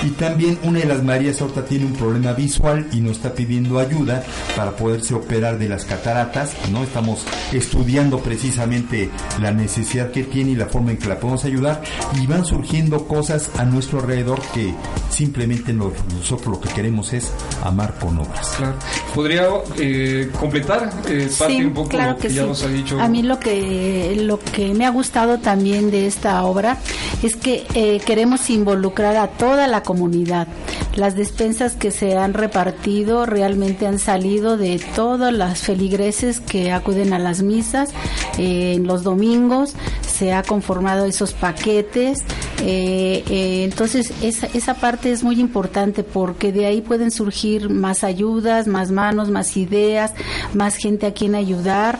Y también una de las Marías ahorita tiene un problema visual y nos está pidiendo ayuda para poderse operar de las cataratas, ¿no? Estamos estudiando precisamente la necesidad que tiene y la forma en que la podemos ayudar y van surgiendo cosas a nuestro alrededor que simplemente nosotros lo que queremos es amar con obras. Claro. ¿Podría eh, completar eh, parte Sí, un poco claro lo que, que ya sí. nos ha dicho? A mí lo que lo que me ha gustado también de esta obra es que eh, queremos involucrar a toda la comunidad. Las despensas que se han repartido realmente han salido de todas las feligreses que acuden a las misas eh, en los domingos, se ha conformado esos paquetes. Eh, eh, entonces, esa, esa parte es muy importante porque de ahí pueden surgir más ayudas, más manos, más ideas, más gente a quien ayudar.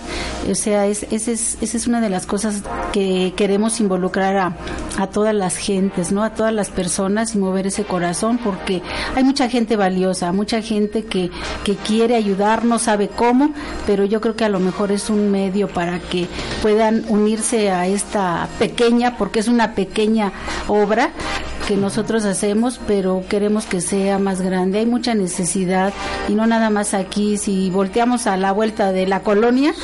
O sea, es, esa es, esa es una de las cosas que queremos involucrar a, a todas las gentes, ¿no? A todas las personas y mover ese corazón porque hay mucha gente valiosa, mucha gente que, que quiere ayudar, no sabe cómo, pero yo creo que a lo mejor es un medio para que puedan unirse a esta pequeña, porque es una pequeña obra que nosotros hacemos, pero queremos que sea más grande. Hay mucha necesidad y no nada más aquí. Si volteamos a la vuelta de la colonia,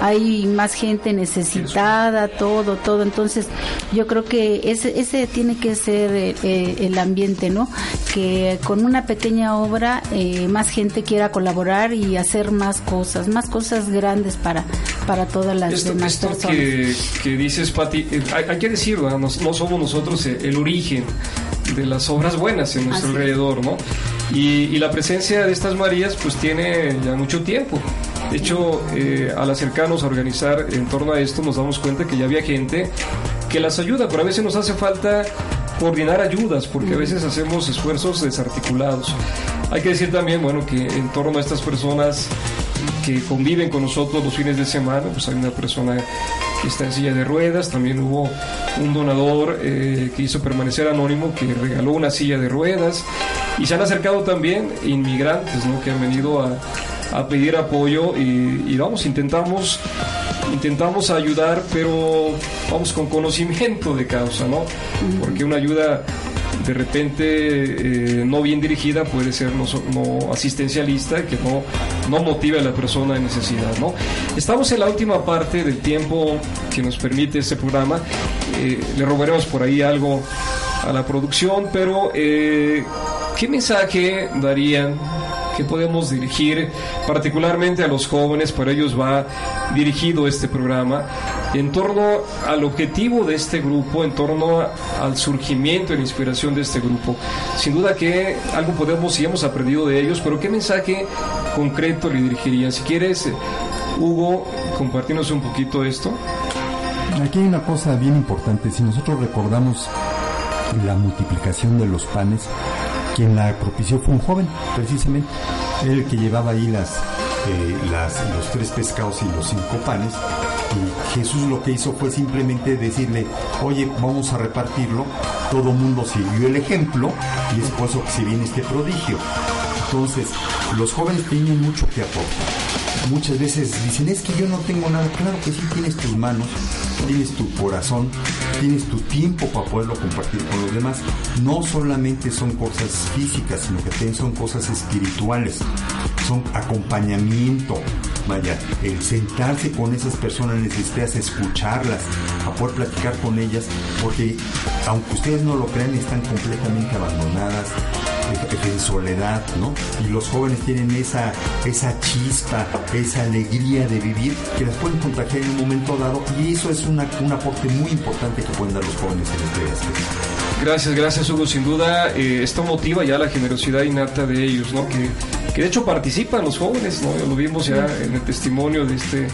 hay más gente necesitada, todo, todo. Entonces, yo creo que ese, ese tiene que ser eh, eh, el ambiente, ¿no? Que con una pequeña obra eh, más gente quiera colaborar y hacer más cosas, más cosas grandes para, para todas las esto, demás esto personas. que, que dices, Pati, eh, hay, hay que decirlo, ¿no? no somos nosotros el, el origen de las obras buenas en nuestro Así alrededor, ¿no? Y, y la presencia de estas Marías pues tiene ya mucho tiempo. De hecho, eh, al acercarnos a organizar en torno a esto nos damos cuenta que ya había gente que las ayuda, pero a veces nos hace falta coordinar ayudas porque a veces hacemos esfuerzos desarticulados. Hay que decir también, bueno, que en torno a estas personas que conviven con nosotros los fines de semana, pues hay una persona que está en silla de ruedas, también hubo un donador eh, que hizo permanecer anónimo que regaló una silla de ruedas y se han acercado también inmigrantes ¿no? que han venido a, a pedir apoyo y, y vamos, intentamos intentamos ayudar, pero vamos con conocimiento de causa, ¿no? Porque una ayuda de repente eh, no bien dirigida puede ser no, no asistencialista, que no, no motive a la persona en necesidad, ¿no? Estamos en la última parte del tiempo que nos permite este programa. Eh, le robaremos por ahí algo a la producción, pero eh, ¿qué mensaje darían que podemos dirigir particularmente a los jóvenes, para ellos va dirigido este programa, en torno al objetivo de este grupo, en torno al surgimiento y la inspiración de este grupo. Sin duda que algo podemos y hemos aprendido de ellos, pero ¿qué mensaje concreto le dirigirían? Si quieres, Hugo, compartirnos un poquito esto. Aquí hay una cosa bien importante. Si nosotros recordamos la multiplicación de los panes, quien la propició fue un joven, precisamente. El que llevaba ahí eh, las- los tres pescados y los cinco panes. Y Jesús lo que hizo fue simplemente decirle, oye, vamos a repartirlo. Todo mundo siguió el ejemplo y es por eso que se viene este prodigio. Entonces, los jóvenes tienen mucho que aportar muchas veces dicen, es que yo no tengo nada. Claro que sí, tienes tus manos, tienes tu corazón, tienes tu tiempo para poderlo compartir con los demás. No solamente son cosas físicas, sino que también son cosas espirituales, son acompañamiento. Vaya, el sentarse con esas personas necesitas escucharlas, a poder platicar con ellas, porque aunque ustedes no lo crean, están completamente abandonadas, en soledad, ¿no? Y los jóvenes tienen esa, esa chispa, esa alegría de vivir que las pueden contagiar en un momento dado y eso es una, un aporte muy importante que pueden dar los jóvenes en este aspecto. Gracias, gracias Hugo. Sin duda, eh, esto motiva ya la generosidad innata de ellos, ¿no? Que, que de hecho participan los jóvenes, ¿no? Lo vimos ya en el testimonio de este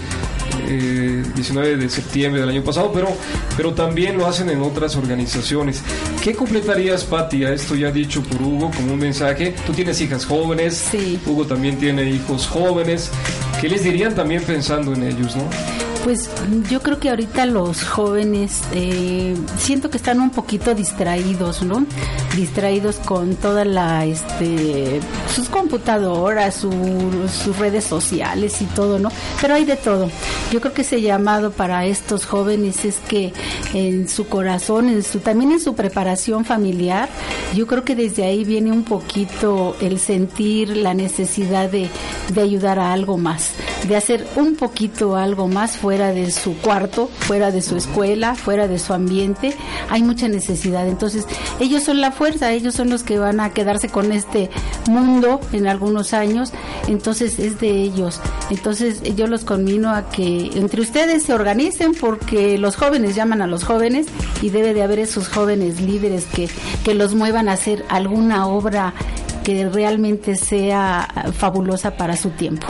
eh, 19 de septiembre del año pasado, pero, pero también lo hacen en otras organizaciones. ¿Qué completarías, Patti, a esto ya dicho por Hugo como un mensaje? Tú tienes hijas jóvenes, Hugo también tiene hijos jóvenes. ¿Qué les dirían también pensando en ellos, no? Pues yo creo que ahorita los jóvenes eh, siento que están un poquito distraídos, ¿no? Distraídos con toda la, este, sus computadoras, su- sus redes sociales y todo, ¿no? Pero hay de todo. Yo creo que ese llamado para estos jóvenes es que en su corazón, en su, también en su preparación familiar, yo creo que desde ahí viene un poquito el sentir la necesidad de, de ayudar a algo más, de hacer un poquito algo más fuera de su cuarto, fuera de su escuela, fuera de su ambiente. Hay mucha necesidad. Entonces, ellos son la ellos son los que van a quedarse con este mundo en algunos años. Entonces, es de ellos. Entonces, yo los conmino a que entre ustedes se organicen porque los jóvenes llaman a los jóvenes y debe de haber esos jóvenes líderes que, que los muevan a hacer alguna obra que realmente sea fabulosa para su tiempo.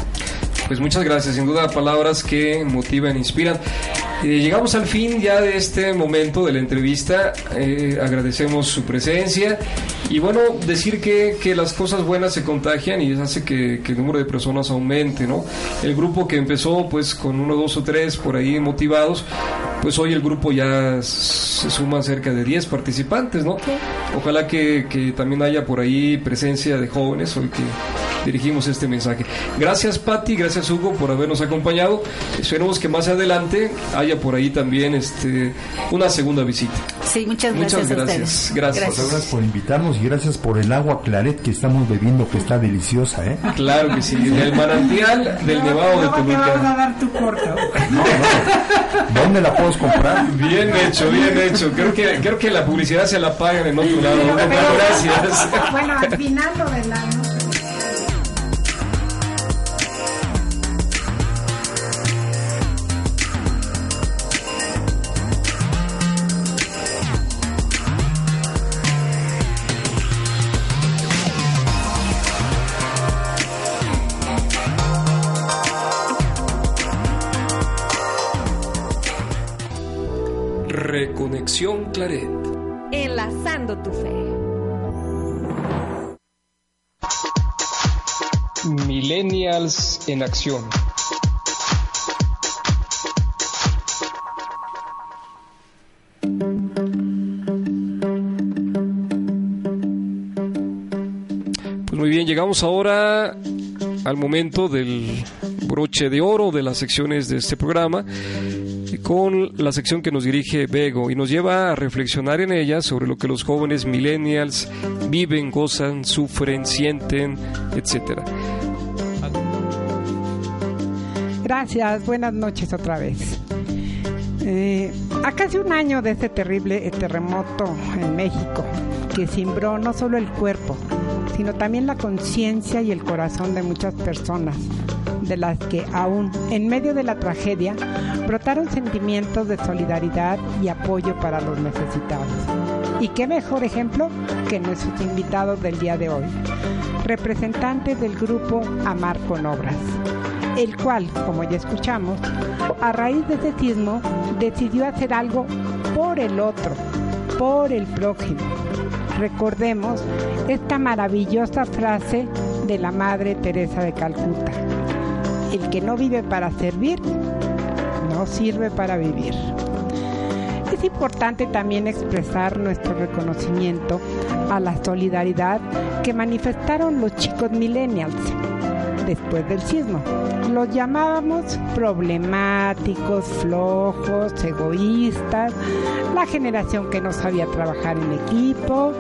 Pues muchas gracias, sin duda palabras que motivan, inspiran. Eh, llegamos al fin ya de este momento de la entrevista. Eh, agradecemos su presencia y bueno, decir que, que, las cosas buenas se contagian y eso hace que, que, el número de personas aumente, ¿no? El grupo que empezó pues con uno, dos o tres por ahí motivados, pues hoy el grupo ya se suma cerca de 10 participantes, ¿no? Ojalá que, que también haya por ahí presencia de jóvenes hoy que dirigimos este mensaje. Gracias Patti, gracias Hugo por habernos acompañado. Esperemos que más adelante haya por ahí también este una segunda visita. Sí, muchas gracias. Muchas gracias. Gracias. gracias. gracias. por invitarnos y gracias por el agua claret que estamos bebiendo que está deliciosa, ¿eh? Claro que sí, del manantial del no, Nevado de no, Toluca. te vas a dar tu corto. No, no. ¿Dónde la puedes comprar? Bien hecho, bien hecho. Creo que creo que la publicidad se la pagan en otro lado. Pero- Gracias. Bueno, al final lo del año. Claret. Enlazando tu fe. Millennials en acción. Pues muy bien, llegamos ahora al momento del broche de oro de las secciones de este programa con la sección que nos dirige Bego y nos lleva a reflexionar en ella sobre lo que los jóvenes millennials viven, gozan, sufren, sienten, etcétera. Gracias, buenas noches otra vez. Eh, a casi un año de este terrible terremoto en México, que cimbró no solo el cuerpo, sino también la conciencia y el corazón de muchas personas, de las que aún en medio de la tragedia brotaron sentimientos de solidaridad y apoyo para los necesitados. Y qué mejor ejemplo que nuestros invitados del día de hoy, representantes del grupo Amar con Obras el cual, como ya escuchamos, a raíz de ese sismo decidió hacer algo por el otro, por el prójimo. Recordemos esta maravillosa frase de la Madre Teresa de Calcuta. El que no vive para servir, no sirve para vivir. Es importante también expresar nuestro reconocimiento a la solidaridad que manifestaron los chicos millennials después del sismo. Los llamábamos problemáticos, flojos, egoístas, la generación que no sabía trabajar en equipo,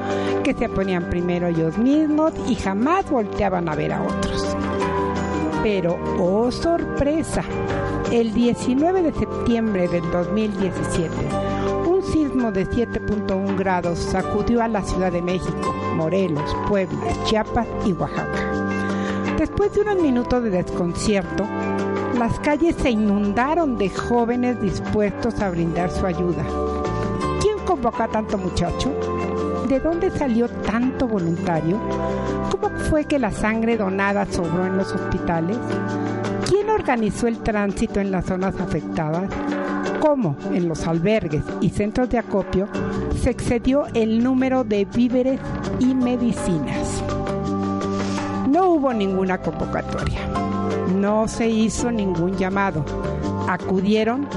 que se ponían primero ellos mismos y jamás volteaban a ver a otros. Pero, oh sorpresa, el 19 de septiembre del 2017, un sismo de 7.1 grados sacudió a la Ciudad de México, Morelos, Puebla, Chiapas y Oaxaca. Después de unos minutos de desconcierto, las calles se inundaron de jóvenes dispuestos a brindar su ayuda. ¿Quién convocó a tanto muchacho? ¿De dónde salió tanto voluntario? ¿Cómo fue que la sangre donada sobró en los hospitales? ¿Quién organizó el tránsito en las zonas afectadas? ¿Cómo en los albergues y centros de acopio se excedió el número de víveres y medicinas? No hubo ninguna convocatoria, no se hizo ningún llamado, acudieron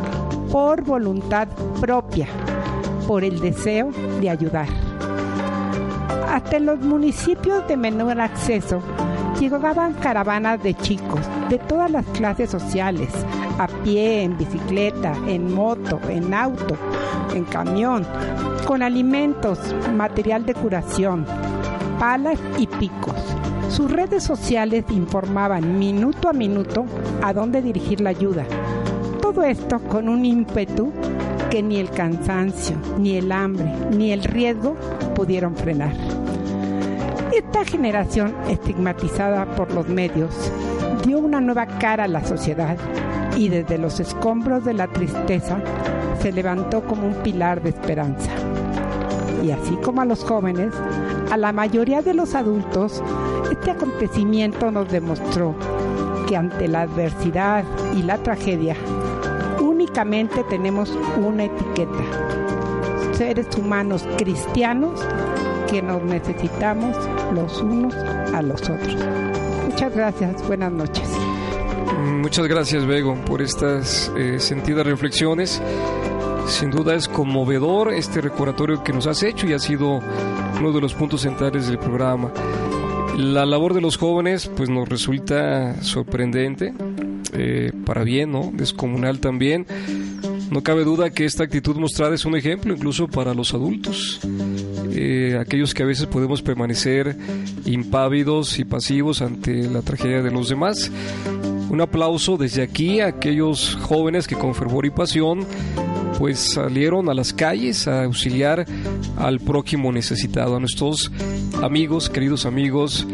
por voluntad propia, por el deseo de ayudar. Hasta en los municipios de menor acceso llegaban caravanas de chicos de todas las clases sociales, a pie, en bicicleta, en moto, en auto, en camión, con alimentos, material de curación, palas y picos Sus redes sociales informaban minuto a minuto a dónde dirigir la ayuda. Todo esto con un ímpetu que ni el cansancio, ni el hambre, ni el riesgo pudieron frenar. Esta generación estigmatizada por los medios dio una nueva cara a la sociedad y desde los escombros de la tristeza se levantó como un pilar de esperanza. Y así como a los jóvenes, a la mayoría de los adultos, este acontecimiento nos demostró que ante la adversidad y la tragedia, únicamente tenemos una etiqueta, seres humanos cristianos que nos necesitamos los unos a los otros. Muchas gracias, buenas noches. Muchas gracias, Bego, por estas eh, sentidas reflexiones. Sin duda es conmovedor este recordatorio que nos has hecho y ha sido uno de los puntos centrales del programa. La labor de los jóvenes pues nos resulta sorprendente, eh, para bien, ¿no? Descomunal también. No cabe duda que esta actitud mostrada es un ejemplo incluso para los adultos, eh, aquellos que a veces podemos permanecer impávidos y pasivos ante la tragedia de los demás. Un aplauso desde aquí a aquellos jóvenes que con fervor y pasión pues salieron a las calles a auxiliar al prójimo necesitado, a nuestros amigos, queridos amigos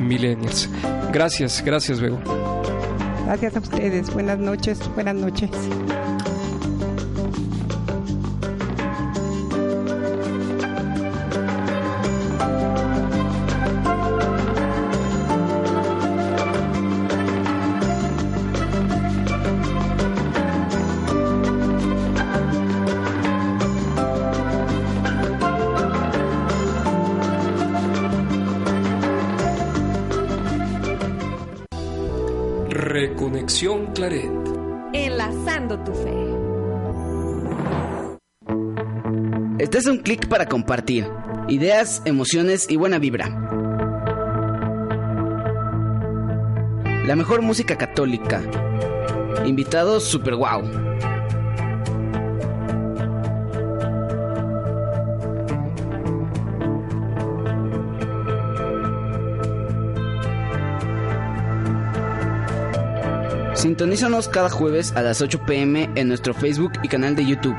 millennials. Gracias, gracias, Bego. Gracias a ustedes. Buenas noches, buenas noches. Claret. Enlazando tu fe. Este es un clic para compartir ideas, emociones y buena vibra. La mejor música católica. Invitados super wow. Sintonízanos cada jueves a las 8 pm en nuestro Facebook y canal de YouTube.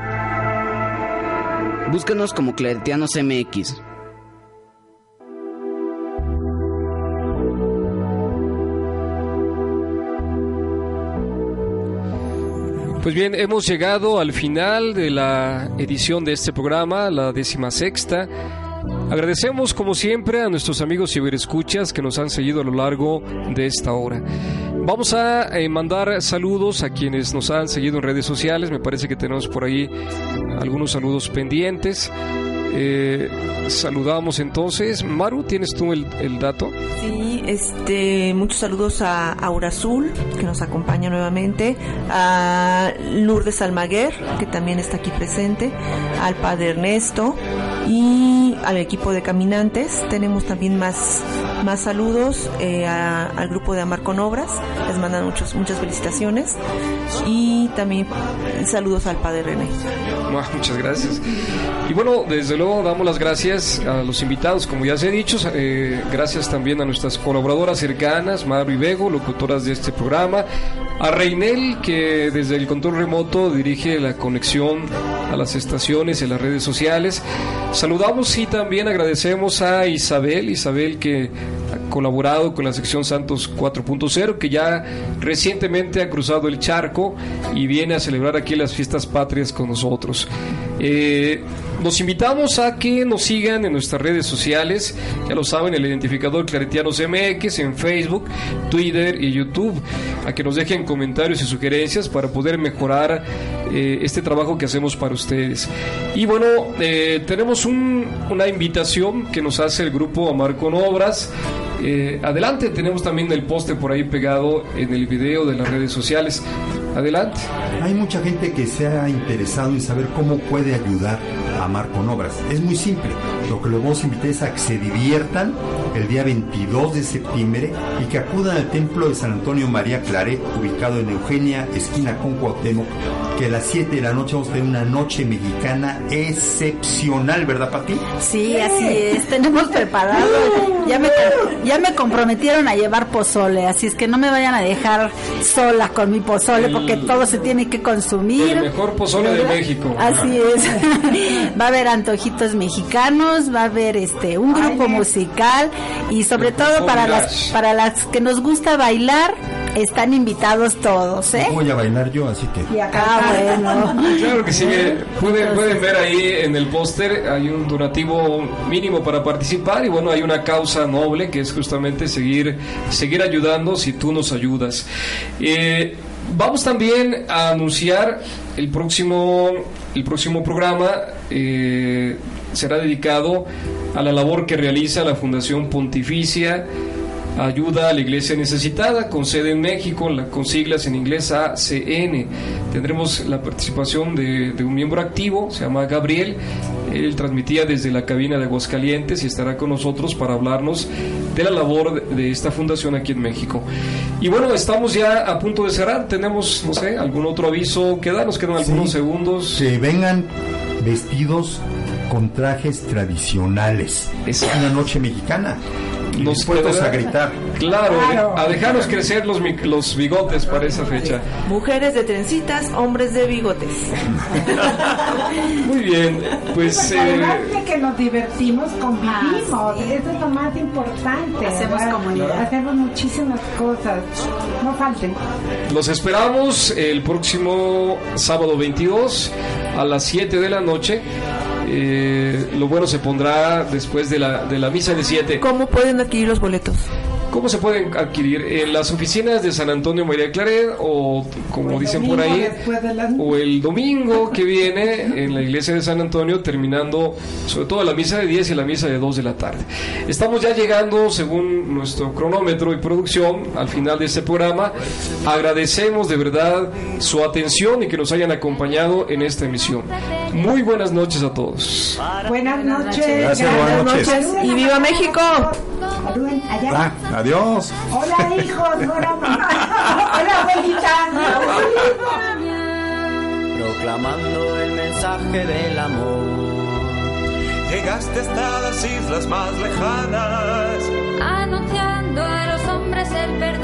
Búscanos como Claretianos MX. Pues bien, hemos llegado al final de la edición de este programa, la décima sexta. Agradecemos como siempre a nuestros amigos ciberescuchas que nos han seguido a lo largo de esta hora. Vamos a eh, mandar saludos a quienes nos han seguido en redes sociales. Me parece que tenemos por ahí algunos saludos pendientes. Eh, saludamos entonces. Maru, ¿tienes tú el, el, dato? Sí, este, muchos saludos a Aura Azul, que nos acompaña nuevamente, a Lourdes Almaguer, que también está aquí presente, al padre Ernesto y al equipo de caminantes. Tenemos también más, más saludos eh, al grupo de Amar con Obras, les mandan muchos, muchas felicitaciones y también saludos al padre René. Muchas gracias. Y bueno, desde luego damos las gracias a los invitados, como ya se ha dicho, eh, gracias también a nuestras colaboradoras cercanas, Maru y Bego, locutoras de este programa, a Reinel, que desde el control remoto dirige la conexión a las estaciones y las redes sociales. Saludamos y también agradecemos a Isabel, Isabel que ha colaborado con la sección Santos 4.0, que ya recientemente ha cruzado el charco y viene a celebrar aquí las fiestas patrias con nosotros. Eh, los invitamos a que nos sigan en nuestras redes sociales, ya lo saben, el identificador Claretianos MX en Facebook, Twitter y YouTube, a que nos dejen comentarios y sugerencias para poder mejorar eh, este trabajo que hacemos para ustedes. Y bueno, eh, tenemos un, una invitación que nos hace el grupo Amar con Obras. Eh, adelante, tenemos también el poste por ahí pegado en el video de las redes sociales. Adelante. Hay mucha gente que se ha interesado en saber cómo puede ayudar amar con obras. Es muy simple. Lo que les vamos a invitar es a que se diviertan el día 22 de septiembre y que acudan al templo de San Antonio María Claret, ubicado en Eugenia, esquina con Cuauhtémoc, que a las 7 de la noche vamos a tener una noche mexicana excepcional, ¿verdad, Pati? Sí, así es. Tenemos preparado. Ya me, ya me comprometieron a llevar pozole, así es que no me vayan a dejar sola con mi pozole porque todo se tiene que consumir. El mejor pozole de México. Así es. va a haber antojitos mexicanos, va a haber este un grupo musical y sobre todo para las para las que nos gusta bailar están invitados todos, ¿eh? Voy a bailar yo, así que. Ah, bueno. Claro que sí, pueden, pueden ver ahí en el póster, hay un donativo mínimo para participar y bueno, hay una causa noble que es justamente seguir, seguir ayudando si tú nos ayudas. Eh, vamos también a anunciar el próximo, el próximo programa. Eh, será dedicado a la labor que realiza la Fundación Pontificia ayuda a la iglesia necesitada, con sede en México, la, con siglas en inglés ACN. Tendremos la participación de, un miembro activo, se llama Gabriel. Él transmitía desde la cabina de Aguascalientes y estará con nosotros para hablarnos de la labor de, esta fundación aquí en México. Y bueno, estamos ya a punto de cerrar. Tenemos, no sé, algún otro aviso que dar. Nos quedan algunos segundos. Que vengan vestidos con trajes tradicionales. Es una noche mexicana nos puedes a gritar. Claro, a dejarnos crecer los, los bigotes para esa fecha. Mujeres de trencitas, hombres de bigotes. Muy bien, pues... Eh... que nos divertimos, convivimos, ah, eso es lo más importante. Hacemos comunidad. Hacemos muchísimas cosas, no falten. Los esperamos el próximo sábado 22 a las 7 de la noche eh, lo bueno se pondrá después de la, de la misa de 7. ¿Cómo pueden adquirir los boletos? ¿Cómo se pueden adquirir? ¿En las oficinas de San Antonio María Claret o como dicen por ahí? O el domingo que viene en la iglesia de San Antonio terminando sobre todo la misa de 10 y la misa de 2 de la tarde. Estamos ya llegando según nuestro cronómetro y producción al final de este programa. Agradecemos de verdad su atención y que nos hayan acompañado en esta emisión. Muy buenas noches a todos. Buenas noches. Gracias, buenas noches. Y viva México. Ah, adiós. Hola, hijos. Hola, Hola, abuelita. Proclamando el mensaje del amor. Llegaste hasta las islas más lejanas. Anunciando a los hombres el perdón.